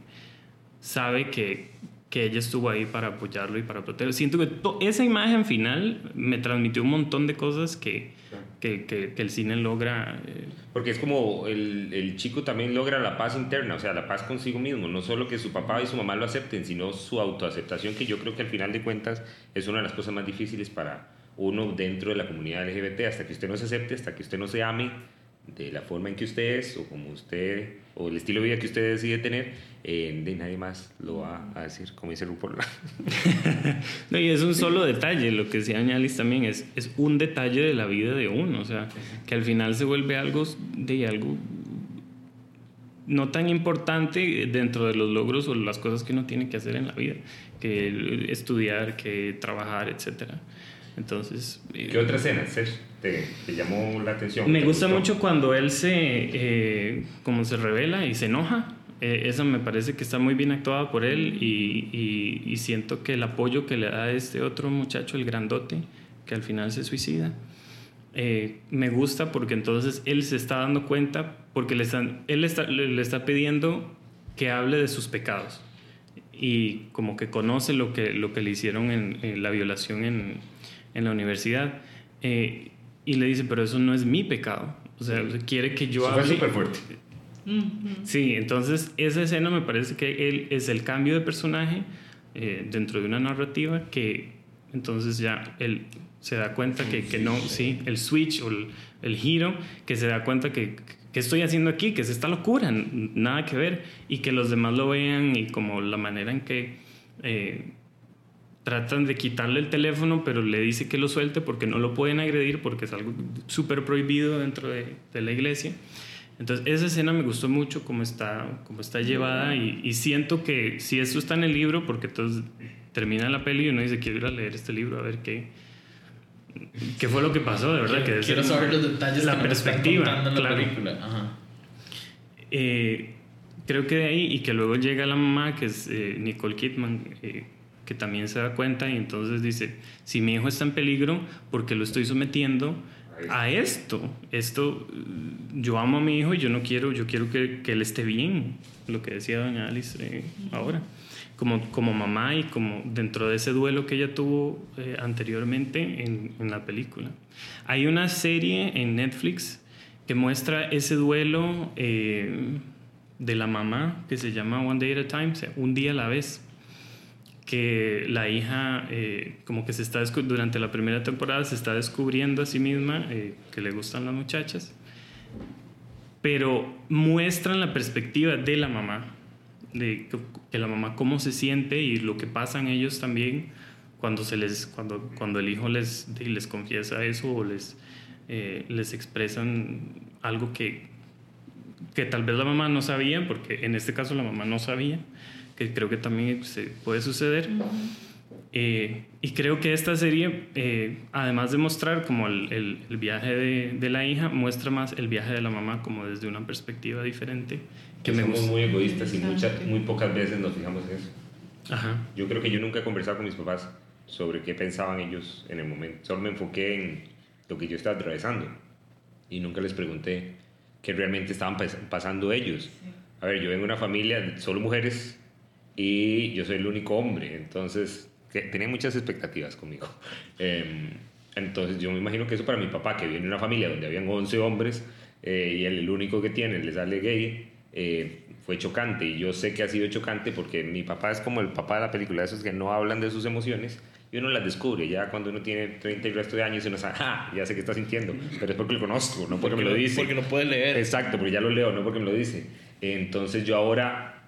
Speaker 4: sabe que, que ella estuvo ahí para apoyarlo y para protegerlo. Siento que esa imagen final me transmitió un montón de cosas que, que, que- que el cine logra. eh,
Speaker 1: Porque es como el, el chico también logra la paz interna, o sea, la paz consigo mismo, no solo que su papá y su mamá lo acepten, sino su autoaceptación, que yo creo que al final de cuentas es una de las cosas más difíciles para uno dentro de la comunidad LGBT, hasta que usted no se acepte, hasta que usted no se ame de la forma en que usted es, o como usted, o el estilo de vida que usted decide tener, eh, de nadie más lo va a decir, como dice RuPaul.
Speaker 4: No, y es un solo detalle, lo que decía Alice también, es, es un detalle de la vida de uno, o sea, que al final se vuelve algo de algo no tan importante dentro de los logros o las cosas que uno tiene que hacer en la vida, que estudiar, que trabajar, etcétera. Entonces, eh,
Speaker 1: ¿Qué otra escena, te, te llamó la atención?
Speaker 4: me
Speaker 1: ¿Te
Speaker 4: gusta
Speaker 1: gustó?
Speaker 4: mucho cuando él se, eh, como se revela y se enoja. Eh, esa me parece que está muy bien actuada por él y, y- y siento que el apoyo que le da este otro muchacho, el grandote, que al final se suicida, eh, me gusta porque entonces él se está dando cuenta, porque le están, él está, le, le está pidiendo que hable de sus pecados. y como que conoce lo que, lo que le hicieron en, la violación en, en la universidad. Eh, y le dice, pero eso no es mi pecado. O sea, quiere que yo
Speaker 1: eso
Speaker 4: hable.
Speaker 1: Fue súper fuerte.
Speaker 4: Sí, entonces esa escena me parece que él es el cambio de personaje eh, dentro de una narrativa que entonces ya él se da cuenta que, que no, sí, el switch o el, el, giro, que se da cuenta que, que estoy haciendo aquí, que es esta locura, nada que ver, y que los demás lo vean y como la manera en que eh, tratan de quitarle el teléfono, pero le dice que lo suelte porque no lo pueden agredir, porque es algo súper prohibido dentro de, de, la iglesia. Entonces, esa escena me gustó mucho cómo está, cómo está llevada y, y siento que si esto está en el libro, porque entonces termina la peli y uno dice, quiero ir a leer este libro, a ver qué, qué fue lo que pasó, de verdad.
Speaker 2: Quiero,
Speaker 4: que
Speaker 2: quiero saber los detalles
Speaker 4: la
Speaker 2: que
Speaker 4: perspectiva,
Speaker 2: en la
Speaker 4: claro.
Speaker 2: película. Ajá.
Speaker 4: Eh, creo que de ahí, y que luego llega la mamá, que es eh, Nicole Kidman, eh, que también se da cuenta y entonces dice, si mi hijo está en peligro, ¿por qué lo estoy sometiendo a esto? Esto, yo amo a mi hijo y yo no quiero, yo quiero que, que él esté bien, lo que decía doña Alice eh, ahora. Como, como mamá y como dentro de ese duelo que ella tuvo eh, anteriormente en, en la película. Hay una serie en Netflix que muestra ese duelo eh, de la mamá que se llama One Day at a Time, o sea, un día a la vez, que la hija eh, como que se está durante la primera temporada se está descubriendo a sí misma eh, que le gustan las muchachas, pero muestran la perspectiva de la mamá, de que, que la mamá cómo se siente y lo que pasan ellos también cuando se les cuando cuando el hijo les les confiesa eso o les eh, les expresan algo que, que tal vez la mamá no sabía, porque en este caso la mamá no sabía, que creo que también se puede suceder. Uh -huh. eh, y creo que esta serie, eh, además de mostrar como el, el, el viaje de, de, la hija, muestra más el viaje de la mamá como desde una perspectiva diferente.
Speaker 1: Que, que me somos gusta. muy egoístas y muchas, muy pocas veces nos fijamos en eso.
Speaker 4: Ajá.
Speaker 1: Yo creo que yo nunca he conversado con mis papás sobre qué pensaban ellos en el momento. Solo me enfoqué en lo que yo estaba atravesando. Y nunca les pregunté qué realmente estaban pasando ellos. A ver, yo vengo de una familia de solo mujeres y yo soy el único hombre, entonces que tenía muchas expectativas conmigo. Eh, entonces yo me imagino que eso para mi papá, que viene de una familia donde habían 11 hombres eh, y él el único que tiene le sale gay, eh, fue chocante. Y yo sé que ha sido chocante porque mi papá es como el papá de la película, esos que no hablan de sus emociones y uno las descubre ya cuando uno tiene 30 y resto de años y uno sabe, ah, ya sé qué está sintiendo, pero es porque lo conozco, no porque, porque me lo dice.
Speaker 2: Porque lo puede leer.
Speaker 1: Exacto, porque ya lo leo, no porque me lo dice. Entonces yo ahora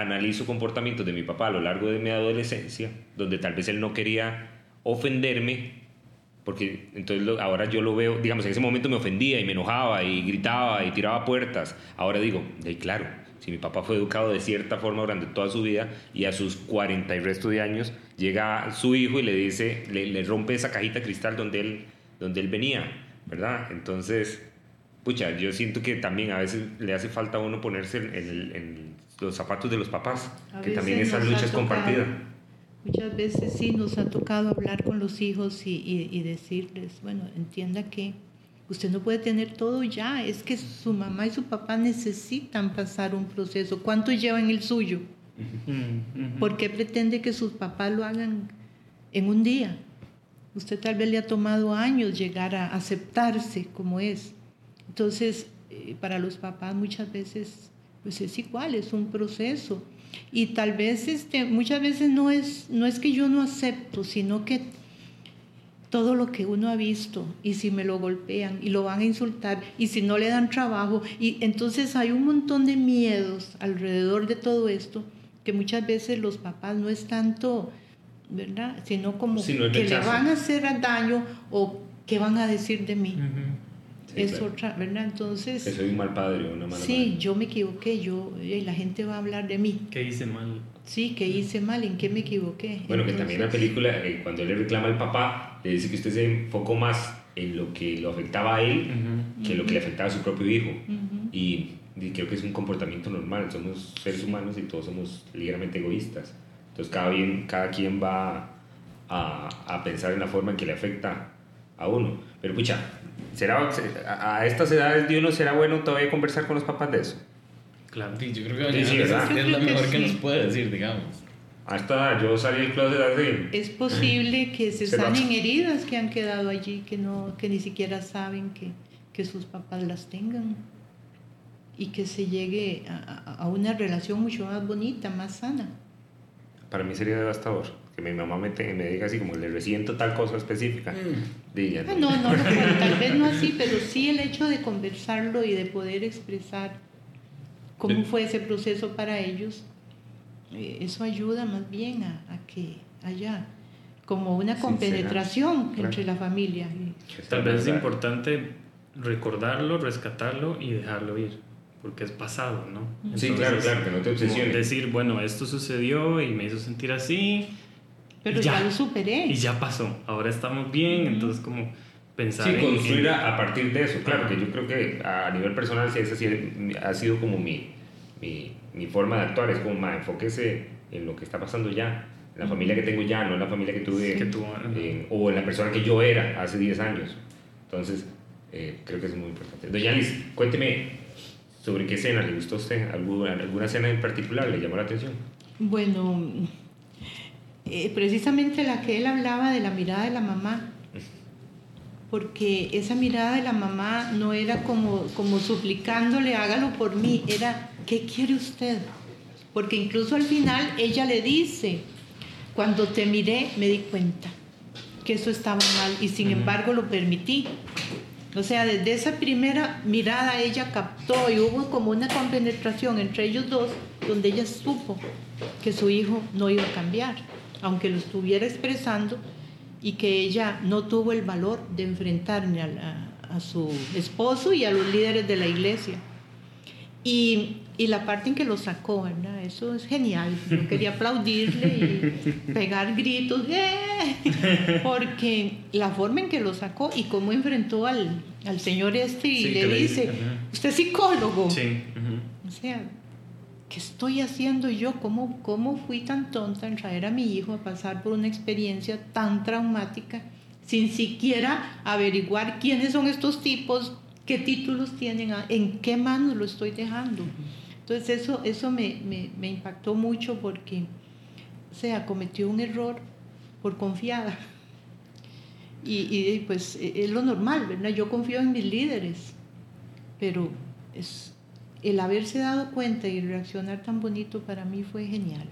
Speaker 1: analizo comportamientos de mi papá a lo largo de mi adolescencia, donde tal vez él no quería ofenderme, porque entonces ahora yo lo veo, digamos, en ese momento me ofendía y me enojaba y gritaba y tiraba puertas. Ahora digo, hey, claro, si mi papá fue educado de cierta forma durante toda su vida y a sus 40 y resto de años llega su hijo y le dice, le, rompe esa cajita cristal donde él, donde él venía, ¿verdad? Entonces, pucha, yo siento que también a veces le hace falta a uno ponerse en, los zapatos de los papás,
Speaker 5: A
Speaker 1: que también esa lucha
Speaker 5: ha
Speaker 1: es compartida.
Speaker 5: Muchas veces sí nos ha tocado hablar con los hijos y, y- y decirles, bueno, entienda que usted no puede tener todo ya, es que su mamá y su papá necesitan pasar un proceso. ¿Cuánto llevan el suyo?
Speaker 4: Mm.
Speaker 5: ¿Por qué pretende que sus papás lo hagan en un día? Usted tal vez le ha tomado años llegar a aceptarse como es. Entonces, eh, para los papás muchas veces pues es igual, es un proceso. Y tal vez este, muchas veces no es, no es que yo no acepto, sino que todo lo que uno ha visto y si me lo golpean y lo van a insultar y si no le dan trabajo y entonces hay un montón de miedos alrededor de todo esto que muchas veces los papás no es tanto, ¿verdad? Sino como
Speaker 1: no
Speaker 5: que le van a hacer daño o qué van a decir de mí.
Speaker 4: Ujú.
Speaker 1: Sí,
Speaker 5: es
Speaker 1: claro.
Speaker 5: otra, ¿verdad? Entonces,
Speaker 1: Que soy un mal padre o una mala
Speaker 5: sí,
Speaker 1: madre.
Speaker 5: yo me equivoqué, yo y la gente va a hablar de mí.
Speaker 4: ¿Qué hice mal?
Speaker 5: Sí, que hice mal, en qué me equivoqué.
Speaker 1: Bueno, que también la
Speaker 5: Entonces,
Speaker 1: película, eh, cuando él le reclama al papá, le dice que usted se enfocó más en lo que lo afectaba a él
Speaker 4: Ujú.
Speaker 1: que lo que le afectaba a su propio hijo.
Speaker 5: Ujú.
Speaker 1: Y, y creo que es un comportamiento normal. Somos seres humanos y todos somos ligeramente egoístas. Entonces, cada, bien, cada quien va a, a pensar en la forma en que le afecta a uno. Pero, pucha, ¿será, a, a estas edades de uno será bueno todavía conversar con los papás de eso?
Speaker 4: Claro.
Speaker 2: Sí, yo creo que
Speaker 1: Sí, sí,
Speaker 2: es,
Speaker 1: ¿verdad?
Speaker 2: es lo
Speaker 5: que
Speaker 2: mejor que
Speaker 5: sí.
Speaker 2: nos puede decir, digamos.
Speaker 1: Hasta yo salí del closet hace...
Speaker 5: Es posible que se
Speaker 1: Se
Speaker 5: sanen heridas que han quedado allí, que, no, que ni siquiera saben que, que sus papás las tengan. Y que se llegue a, a- a una relación mucho más bonita, más sana.
Speaker 1: Para mí sería devastador que mi mamá me, te- me diga así como le resiento tal cosa específica. Di, ya
Speaker 5: Ah, no, no, lo puedo, tal vez no así, pero sí el hecho de conversarlo y de poder expresar cómo fue ese proceso para ellos, eh, eso ayuda más bien a, a que haya como una compenetración
Speaker 1: claro.
Speaker 5: entre la familia.
Speaker 4: Tal vez es importante recordarlo, rescatarlo y dejarlo ir, porque es pasado, ¿no?
Speaker 1: Sí, claro, claro, que no te obsesiones.
Speaker 4: Decir, bueno, esto sucedió y me hizo sentir así,
Speaker 5: Pero
Speaker 4: Ya.
Speaker 5: ya, lo superé.
Speaker 4: y ya pasó, ahora estamos bien, entonces como pensar
Speaker 1: Sí,
Speaker 4: en-
Speaker 1: construir
Speaker 4: en-
Speaker 1: a, a partir de eso, claro,
Speaker 4: Ajá.
Speaker 1: que yo creo que a nivel personal sí, esa sí ha sido como mi, mi, mi forma de actuar, es como, ma, enfóquese en lo que está pasando ya, en la familia que tengo ya, no en la familia que tuve,
Speaker 4: que tú-
Speaker 1: en- o en la persona que yo era hace 10 años. Entonces, eh, creo que es muy importante. Doña Alice, cuénteme sobre qué escena le gustó a usted, alguna, alguna escena en particular le llamó la atención.
Speaker 5: Bueno, eh, precisamente la que él hablaba de la mirada de la mamá, porque esa mirada de la mamá no era como, como suplicándole, hágalo por mí, era, ¿qué quiere usted? Porque incluso al final ella le dice, cuando te miré me di cuenta que eso estaba mal y sin embargo lo permití. O sea, desde esa primera mirada ella captó y hubo como una compenetración entre ellos dos, donde ella supo que su hijo no iba a cambiar, aunque lo estuviera expresando, y que ella no tuvo el valor de enfrentar ni a, la- a su esposo y a los líderes de la iglesia. Y, y la parte en que lo sacó, ¿verdad? Eso es genial. Yo quería aplaudirle y pegar gritos, ¡eh! porque la forma en que lo sacó y cómo enfrentó al, al señor este y
Speaker 4: Sí,
Speaker 5: le dice, usted es psicólogo.
Speaker 4: Sí.
Speaker 5: O sea, ¿qué estoy haciendo yo? ¿Cómo, ¿Cómo fui tan tonta en traer a mi hijo a pasar por una experiencia tan traumática sin siquiera averiguar quiénes son estos tipos, qué títulos tienen, a- en qué manos lo estoy dejando? Entonces eso, eso me, me, me impactó mucho porque, o sea, cometió un error por confiada. Y, y, pues e- es lo normal, ¿verdad? Yo confío en mis líderes, pero es, el haberse dado cuenta y reaccionar tan bonito para mí fue genial.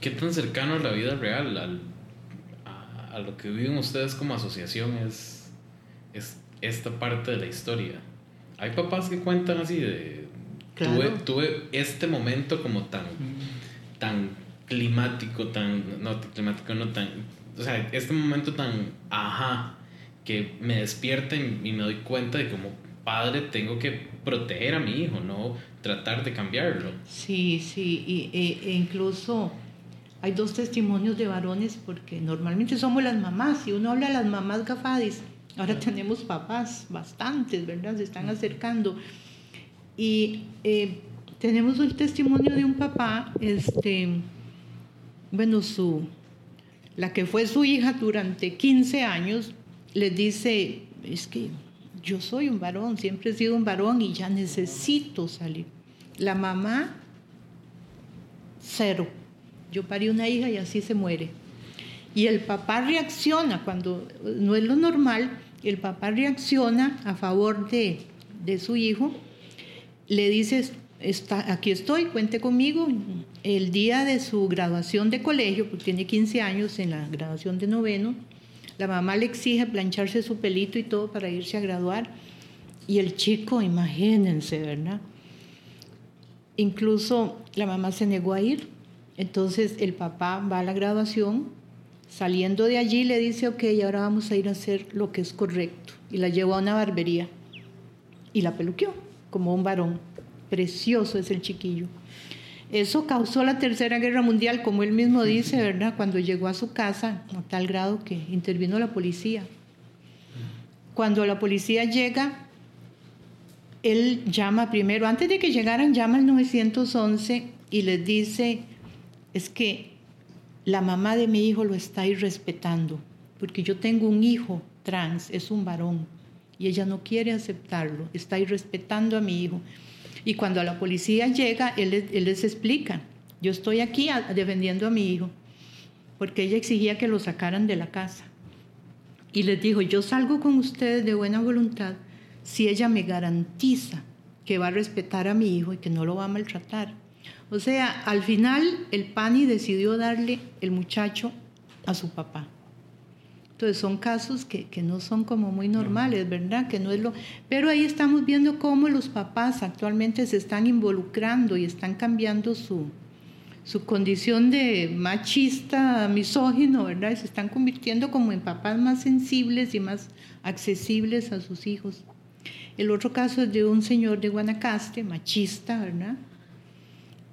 Speaker 2: ¿Qué tan cercano a la vida real, al- a, a lo que viven ustedes como asociación es, es esta parte de la historia? Hay papás que cuentan así de...
Speaker 5: Claro.
Speaker 2: Tuve, tuve este momento como tan, tan climático, tan... No, climático no tan... O sea, este momento tan... Ajá, que me despierta y, y me doy cuenta de que como padre tengo que proteger a mi hijo, no tratar de cambiarlo.
Speaker 5: Sí, sí, y, e- e incluso hay dos testimonios de varones porque normalmente somos las mamás, si uno habla de las mamás gafadis, ahora tenemos papás, bastantes, ¿verdad? Se están acercando. Y eh, tenemos el testimonio de un papá, este, bueno, su, la que fue su hija durante 15 años, le dice, es que yo soy un varón, siempre he sido un varón y ya necesito salir. La mamá, cero. Yo parí una hija y así se muere. Y el papá reacciona cuando no es lo normal, el papá reacciona a favor de, de su hijo, le dice, está, aquí estoy, cuente conmigo. El día de su graduación de colegio, porque tiene 15 años en la graduación de noveno, la mamá le exige plancharse su pelito y todo para irse a graduar. Y el chico, imagínense, ¿verdad? Incluso la mamá se negó a ir. Entonces el papá va a la graduación, saliendo de allí le dice, ok, ahora vamos a ir a hacer lo que es correcto. Y la llevó a una barbería y la peluqueó como un varón. Precioso es el chiquillo. Eso causó la Tercera Guerra Mundial, como él mismo dice, ¿verdad? Cuando llegó a su casa, a tal grado que intervino la policía. Cuando la policía llega, él llama primero, antes de que llegaran, llama al 911 y les dice, es que la mamá de mi hijo lo está irrespetando, porque yo tengo un hijo trans, es un varón, y ella no quiere aceptarlo, está irrespetando a mi hijo. Y cuando la policía llega, él, les- explica, yo estoy aquí defendiendo a mi hijo. porque ella exigía que lo sacaran de la casa. Y les dijo, yo salgo con ustedes de buena voluntad si ella me garantiza que va a respetar a mi hijo y que no lo va a maltratar. O sea, al final el PANI decidió darle el muchacho a su papá. Entonces son casos que, que, no son como muy normales, ¿verdad? Que no es lo... Pero ahí estamos viendo cómo los papás actualmente se están involucrando y están cambiando su, su condición de machista, misógino, ¿verdad? Y se están convirtiendo como en papás más sensibles y más accesibles a sus hijos. El otro caso es de un señor de Guanacaste, machista, ¿verdad?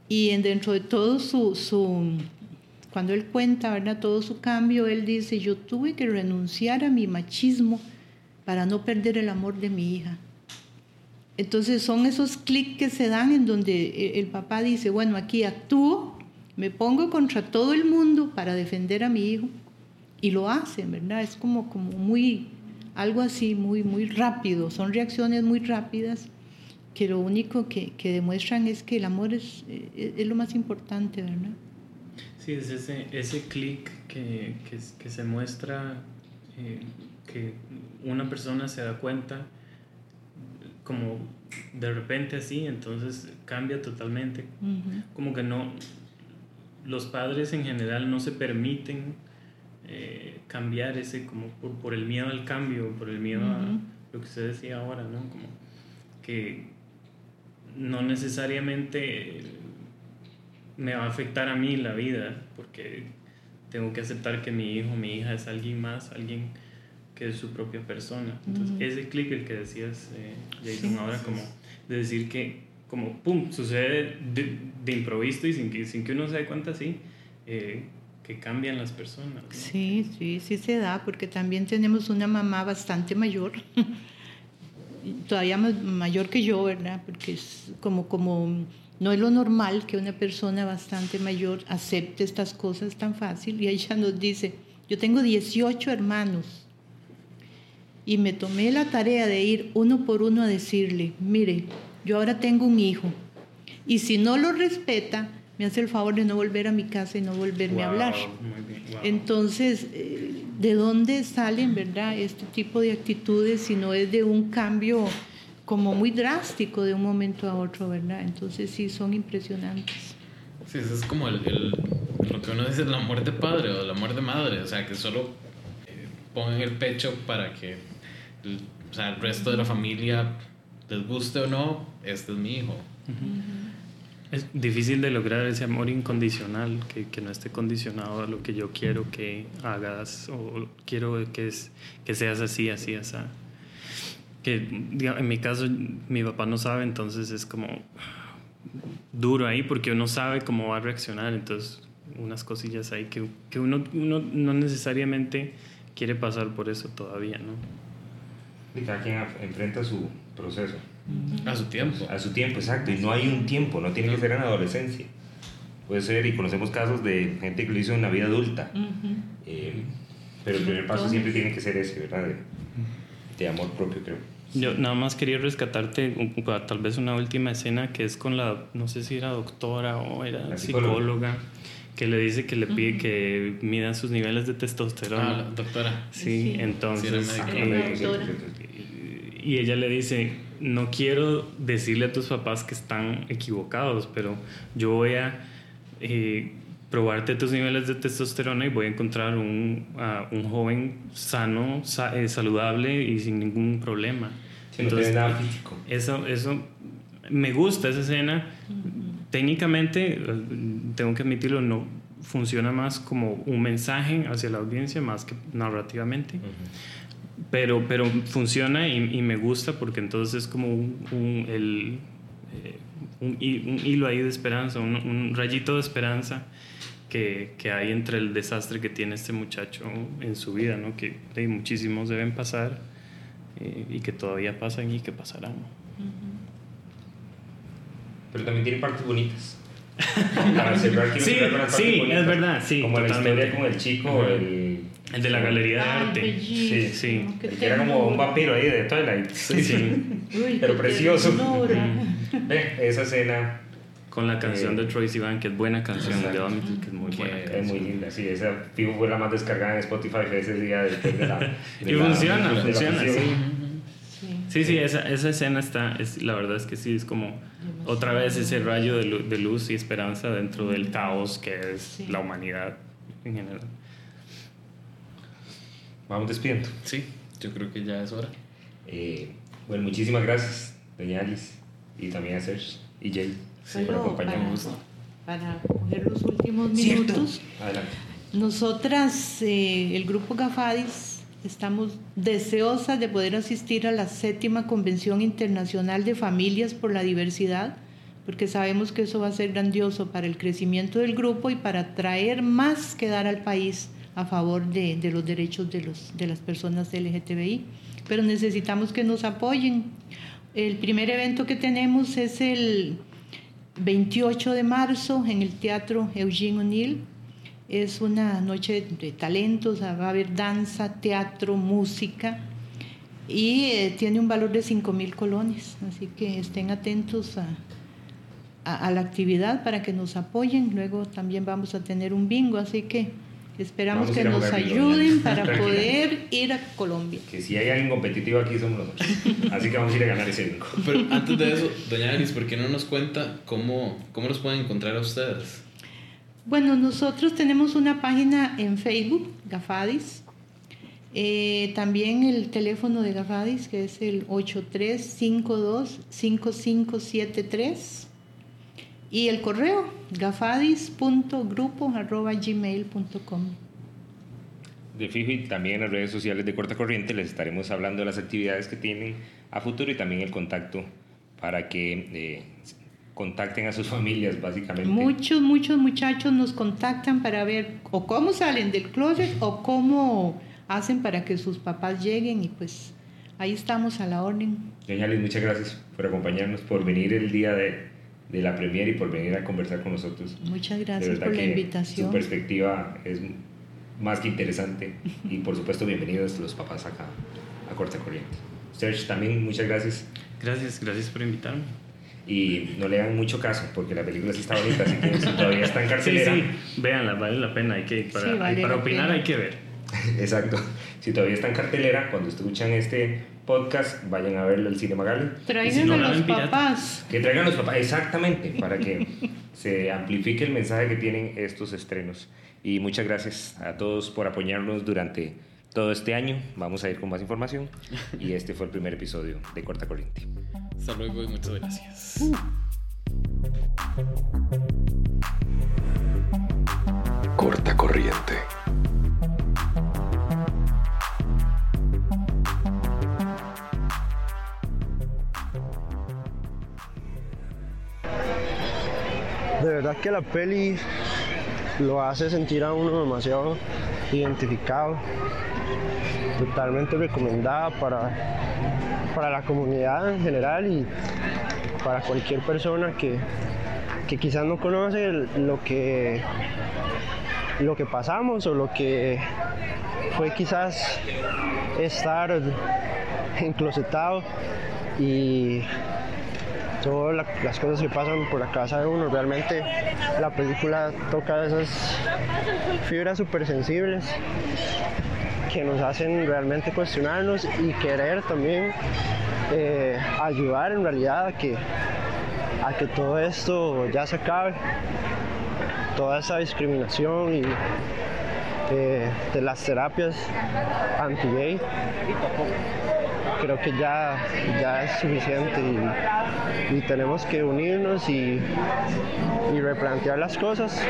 Speaker 5: Y dentro de todo su, su, cuando él cuenta, ¿verdad? Todo su cambio, él dice, yo tuve que renunciar a mi machismo para no perder el amor de mi hija. Entonces son esos clics que se dan en donde el papá dice, bueno, aquí actúo, me pongo contra todo el mundo para defender a mi hijo y lo hacen, ¿verdad? Es como, como muy, algo así, muy, muy rápido, son reacciones muy rápidas que lo único que, que demuestran es que el amor es, es, es, lo más importante, ¿verdad?
Speaker 4: Sí, es ese, ese clic que, que, que, se muestra, eh, que una persona se da cuenta como de repente así, entonces cambia totalmente. Uh -huh. Como que no, los padres en general no se permiten eh, cambiar ese, como por, por, el miedo al cambio, por el miedo uh -huh. a lo que usted decía ahora, ¿no? Como que no necesariamente me va a afectar a mí la vida, porque tengo que aceptar que mi hijo, mi hija es alguien más, alguien que es su propia persona. Entonces, uh -huh. ese clic el que decías, eh, Jason, sí, ahora, sí, como de decir que, como, pum, sucede de, de, improviso y sin que, sin que uno se dé cuenta, sí, eh, que cambian las personas. ¿no?
Speaker 5: Sí, sí, sí se da, porque también tenemos una mamá bastante mayor. todavía más mayor que yo, ¿verdad? Porque es como, como no es lo normal que una persona bastante mayor acepte estas cosas tan fácil. Y ella nos dice, yo tengo 18 hermanos y me tomé la tarea de ir uno por uno a decirle, mire, yo ahora tengo un hijo y si no lo respeta, me hace el favor de no volver a mi casa y no volverme
Speaker 4: wow,
Speaker 5: a hablar.
Speaker 4: Wow.
Speaker 5: Entonces, eh, ¿de dónde salen, verdad, este tipo de actitudes si no es de un cambio como muy drástico de un momento a otro, verdad? Entonces, sí, son impresionantes.
Speaker 2: Sí, eso es como el, el, lo que uno dice, el amor de padre o el amor de madre, o sea, que solo eh, pongan el pecho para que el, o sea, el resto de la familia les guste o no, este es mi hijo.
Speaker 4: Uh -huh. Es difícil de lograr ese amor incondicional, que, que, no esté condicionado a lo que yo quiero que hagas o quiero que, es, que seas así, así, así. Que digamos, en mi caso mi papá no sabe, entonces es como duro ahí porque uno sabe cómo va a reaccionar, entonces unas cosillas ahí que, que uno, uno no necesariamente quiere pasar por eso todavía, ¿no?
Speaker 1: Y cada quien enfrenta su proceso.
Speaker 2: A su tiempo.
Speaker 1: A su tiempo, exacto. Y no hay un tiempo, no tiene que ser en adolescencia. Puede ser, y conocemos casos de gente que lo hizo en la vida adulta. Uh -huh. eh, pero el primer paso siempre tiene que ser ese, ¿verdad? De, de amor propio, creo.
Speaker 4: Yo nada más quería rescatarte tal vez una última escena que es con la, no sé si era doctora o era la psicóloga. psicóloga que le dice que le pide uh -huh. que mida sus niveles de testosterona.
Speaker 2: Ah, la doctora.
Speaker 4: Sí, sí. entonces. Sí, eh, y ella le dice, no quiero decirle a tus papás que están equivocados, pero yo voy a eh, probarte tus niveles de testosterona y voy a encontrar un, uh, un joven sano, sa eh, saludable y sin ningún problema.
Speaker 1: Sí, Entonces, no físico.
Speaker 4: Eso, eso me gusta esa escena. Uh -huh. Técnicamente, tengo que admitirlo, no funciona más como un mensaje hacia la audiencia más que narrativamente. Uh -huh pero, pero funciona y, y, me gusta porque entonces es como un, un, el, eh, un, un, hilo ahí de esperanza, un, rayito de esperanza que, que, hay entre el desastre que tiene este muchacho en su vida, ¿no? que hey, muchísimos deben pasar eh, y que todavía pasan y que pasarán. Uh -huh.
Speaker 1: Pero también tiene partes bonitas.
Speaker 4: Para cerrar, sí, sí es verdad, sí.
Speaker 1: Como totalmente. la historia con el chico, uh -huh. el
Speaker 4: el de la galería de arte.
Speaker 1: Sí, sí. Que era como un vampiro ahí de Twilight. Sí, sí.
Speaker 5: Uy,
Speaker 1: Pero precioso. Ve, esa escena
Speaker 4: con la canción
Speaker 1: Eh,
Speaker 4: de Troy Sivan, que es buena canción, debo admitir que es muy
Speaker 2: Que
Speaker 4: buena
Speaker 2: es
Speaker 4: canción.
Speaker 1: muy linda, sí, esa fue la más descargada en Spotify ese día después de la... de
Speaker 4: Y
Speaker 1: la-
Speaker 4: funciona,
Speaker 1: de la
Speaker 4: funciona,
Speaker 1: fusión.
Speaker 4: sí.
Speaker 5: Sí.
Speaker 4: Sí, sí, esa, esa escena está, es, la verdad es que sí, es como otra vez ese rayo de, lu- de luz y esperanza dentro del caos que es
Speaker 5: Sí.
Speaker 4: la humanidad en general.
Speaker 1: Vamos despidiendo.
Speaker 2: Sí, yo creo que ya es hora.
Speaker 1: Eh, bueno, muchísimas gracias, doña Alice, y también a Serge y Jay
Speaker 5: para, para coger los últimos
Speaker 1: Cierto.
Speaker 5: minutos.
Speaker 1: Adelante.
Speaker 5: Nosotras, eh, el grupo Gafadis, estamos deseosas de poder asistir a la séptima Convención Internacional de Familias por la Diversidad, porque sabemos que eso va a ser grandioso para el crecimiento del grupo y para traer más que dar al país a favor de, de los derechos de, los, de las personas LGTBI. Pero necesitamos que nos apoyen. El primer evento que tenemos es el 28 de marzo en el Teatro Eugene O'Neill. Es una noche de talentos, va a haber danza, teatro, música y eh, tiene un valor de 5 mil colones, así que estén atentos a, la actividad para que nos apoyen. Luego también vamos a tener un bingo, así que esperamos
Speaker 1: Vamos
Speaker 5: que nos ayuden para poder ir a Colombia.
Speaker 1: Que si hay alguien competitivo aquí somos nosotros. Así que vamos a ir a ganar ese bingo.
Speaker 2: Pero antes de eso, doña Alice, ¿por qué no nos cuenta cómo, cómo los pueden encontrar a ustedes?
Speaker 5: Bueno, nosotros tenemos una página en Facebook, Gafadis. Eh, también el teléfono de Gafadis, que es el 8352-5573. Y el correo, gafadis.grupo.gmail.com.
Speaker 1: De fijo y también en las redes sociales de Corta Corriente les estaremos hablando de las actividades que tienen a futuro y también el contacto para que eh, contacten a sus familias básicamente.
Speaker 5: Muchos, muchos muchachos nos contactan para ver o cómo salen del closet o cómo hacen para que sus papás lleguen y pues ahí estamos a la orden.
Speaker 1: Doña Alice, muchas gracias por acompañarnos, por venir el día de, de la premiere y por venir a conversar con nosotros.
Speaker 5: Muchas gracias por la invitación.
Speaker 1: Su perspectiva es más que interesante y por supuesto bienvenidos los papás acá a Corta Corriente. Serge, también muchas gracias
Speaker 4: Gracias, gracias por invitarme.
Speaker 1: y no le hagan mucho caso porque la película sí está bonita, así que si todavía está en
Speaker 4: Sí,
Speaker 1: cartelera.
Speaker 4: sí, véanla, vale la pena, hay que, para,
Speaker 5: Sí, vale
Speaker 4: para opinar
Speaker 5: pena.
Speaker 4: hay que ver.
Speaker 1: Exacto. Si todavía está en cartelera, cuando escuchan este podcast, vayan a verlo al Cine Magali.
Speaker 5: Traigan
Speaker 4: si no
Speaker 5: a los
Speaker 4: pirata.
Speaker 5: papás.
Speaker 1: Que traigan los papás, exactamente, para que se amplifique el mensaje que tienen estos estrenos. Y muchas gracias a todos por apoyarnos durante todo este año. Vamos a ir con más información. Y este fue el primer episodio de Corta Corriente.
Speaker 2: Hasta luego y muchas gracias.
Speaker 3: Corta corriente.
Speaker 6: Verdad que la peli lo hace sentir a uno demasiado identificado. Totalmente recomendada para, para la comunidad en general y para cualquier persona que, que quizás no conoce lo que, lo que pasamos o lo que fue quizás estar enclosetado y todas la- las cosas que pasan por la casa de uno. Realmente la película toca esas fibras súper sensibles que nos hacen realmente cuestionarnos y querer también eh, ayudar en realidad a que, a que todo esto ya se acabe, toda esa discriminación y eh, de las terapias anti-gay creo que ya, ya es suficiente y, tenemos que unirnos y replantear las cosas.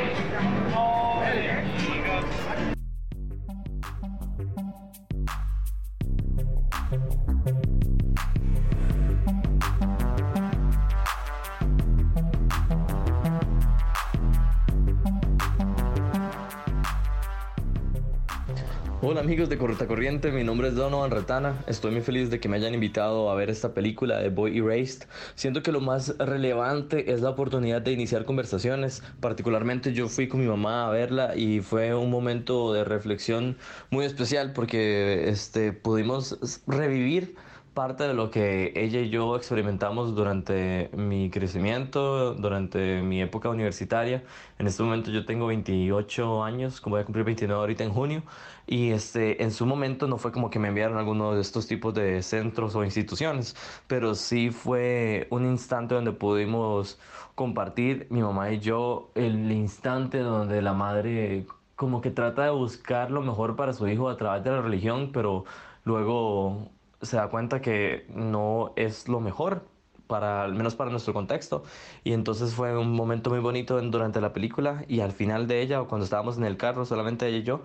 Speaker 7: Amigos de Corta Corriente, mi nombre es Donovan Retana. Estoy muy feliz de que me hayan invitado a ver esta película de Boy Erased. Siento que lo más relevante es la oportunidad de iniciar conversaciones. Particularmente yo fui con mi mamá a verla y fue un momento de reflexión muy especial porque este, pudimos revivir parte de lo que ella y yo experimentamos durante mi crecimiento, durante mi época universitaria. En este momento yo tengo 28 años, como voy a cumplir 29 ahorita en junio, y este, en su momento no fue como que me enviaron a alguno de estos tipos de centros o instituciones, pero sí fue un instante donde pudimos compartir, mi mamá y yo, el instante donde la madre como que trata de buscar lo mejor para su hijo a través de la religión, pero luego se da cuenta que no es lo mejor, para, al menos para nuestro contexto. Y entonces fue un momento muy bonito durante la película y al final de ella, o cuando estábamos en el carro, solamente ella y yo,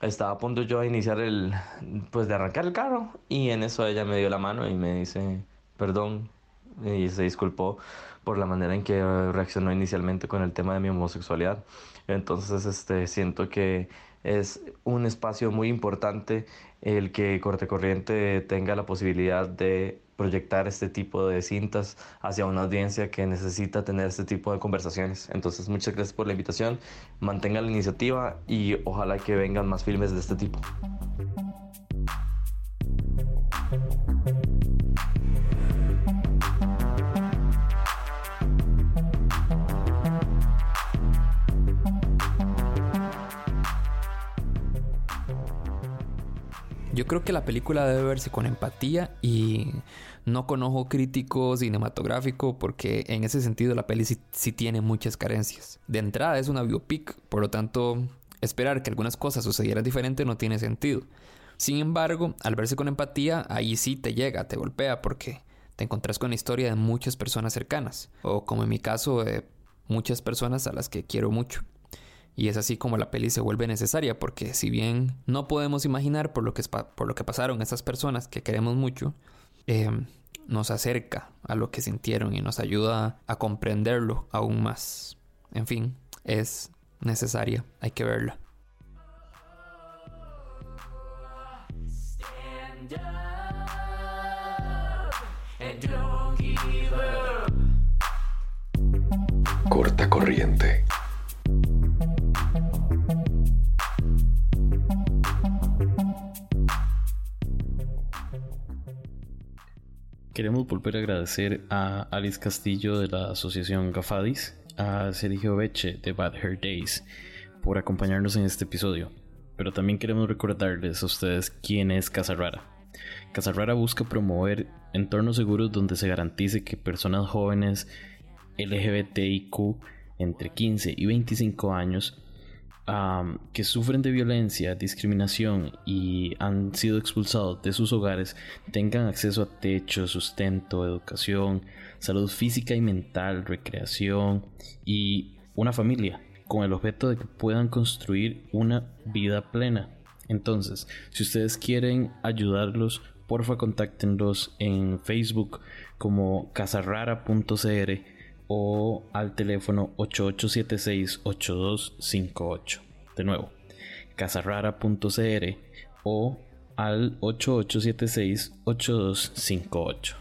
Speaker 7: estaba a punto yo a iniciar el, pues de arrancar el carro y en eso ella me dio la mano y me dice, perdón, y se disculpó por la manera en que reaccionó inicialmente con el tema de mi homosexualidad. Entonces, este, siento que es un espacio muy importante el que Corte Corriente tenga la posibilidad de proyectar este tipo de cintas hacia una audiencia que necesita tener este tipo de conversaciones. Entonces, muchas gracias por la invitación, mantenga la iniciativa y ojalá que vengan más filmes de este tipo.
Speaker 8: Yo creo que la película debe verse con empatía y no con ojo crítico cinematográfico porque en ese sentido la peli sí, tiene muchas carencias. De entrada es una biopic, por lo tanto esperar que algunas cosas sucedieran diferente no tiene sentido. Sin embargo, al verse con empatía, ahí sí te llega, te golpea porque te encontrás con la historia de muchas personas cercanas, o como en mi caso, de muchas personas a las que quiero mucho. Y es así como la peli se vuelve necesaria, porque si bien no podemos imaginar por lo que, por lo que pasaron esas personas que queremos mucho, em, nos acerca a lo que sintieron y nos ayuda a comprenderlo aún más. En fin, es necesaria, hay que verla.
Speaker 3: Corta corriente.
Speaker 2: Queremos volver a agradecer a Alice Castillo de la Asociación Gafadis, a Sergio Beche de Bad Hair Days por acompañarnos en este episodio. Pero también queremos recordarles a ustedes quién es Casa Rara. Casa Rara busca promover entornos seguros donde se garantice que personas jóvenes LGBTIQ entre 15 y 25 años que sufren de violencia, discriminación y han sido expulsados de sus hogares tengan acceso a techo, sustento, educación, salud física y mental, recreación y una familia con el objeto de que puedan construir una vida plena. Entonces, si ustedes quieren ayudarlos, porfa contáctenlos en Facebook como casarrara.cr o al teléfono 8876-8258. De nuevo, casarrara.cr o al 8876-8258.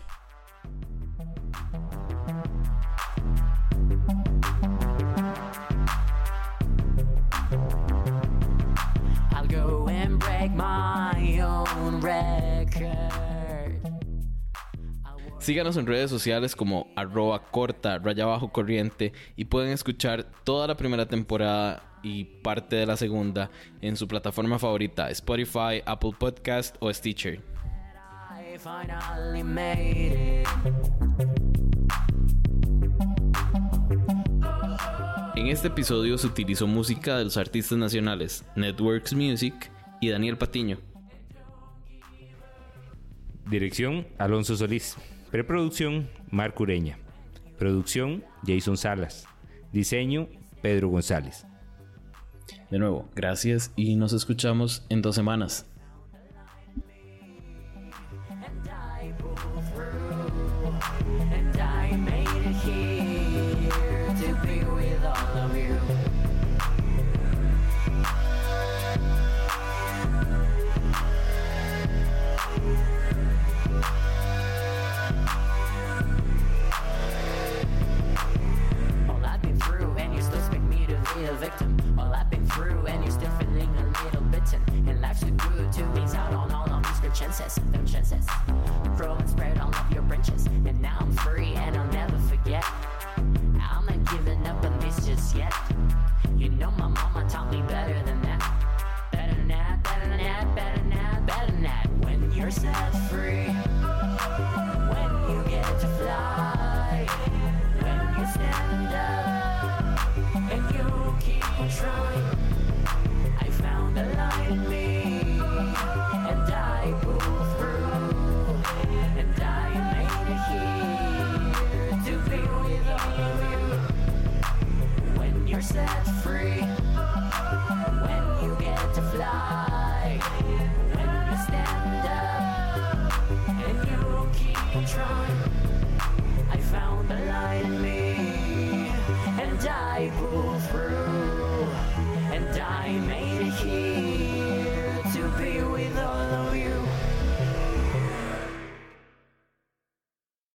Speaker 2: Síganos en redes sociales como arroba corta raya bajo corriente y pueden escuchar toda la primera temporada y parte de la segunda en su plataforma favorita Spotify, Apple Podcast o Stitcher. En este episodio se utilizó música de los artistas nacionales Networks Music y Daniel Patiño.
Speaker 1: Dirección Alonso Solís. Preproducción, Marco Ureña. Producción, Jason Salas. Diseño, Pedro González.
Speaker 2: De nuevo, gracias y nos escuchamos en dos semanas.
Speaker 9: princess.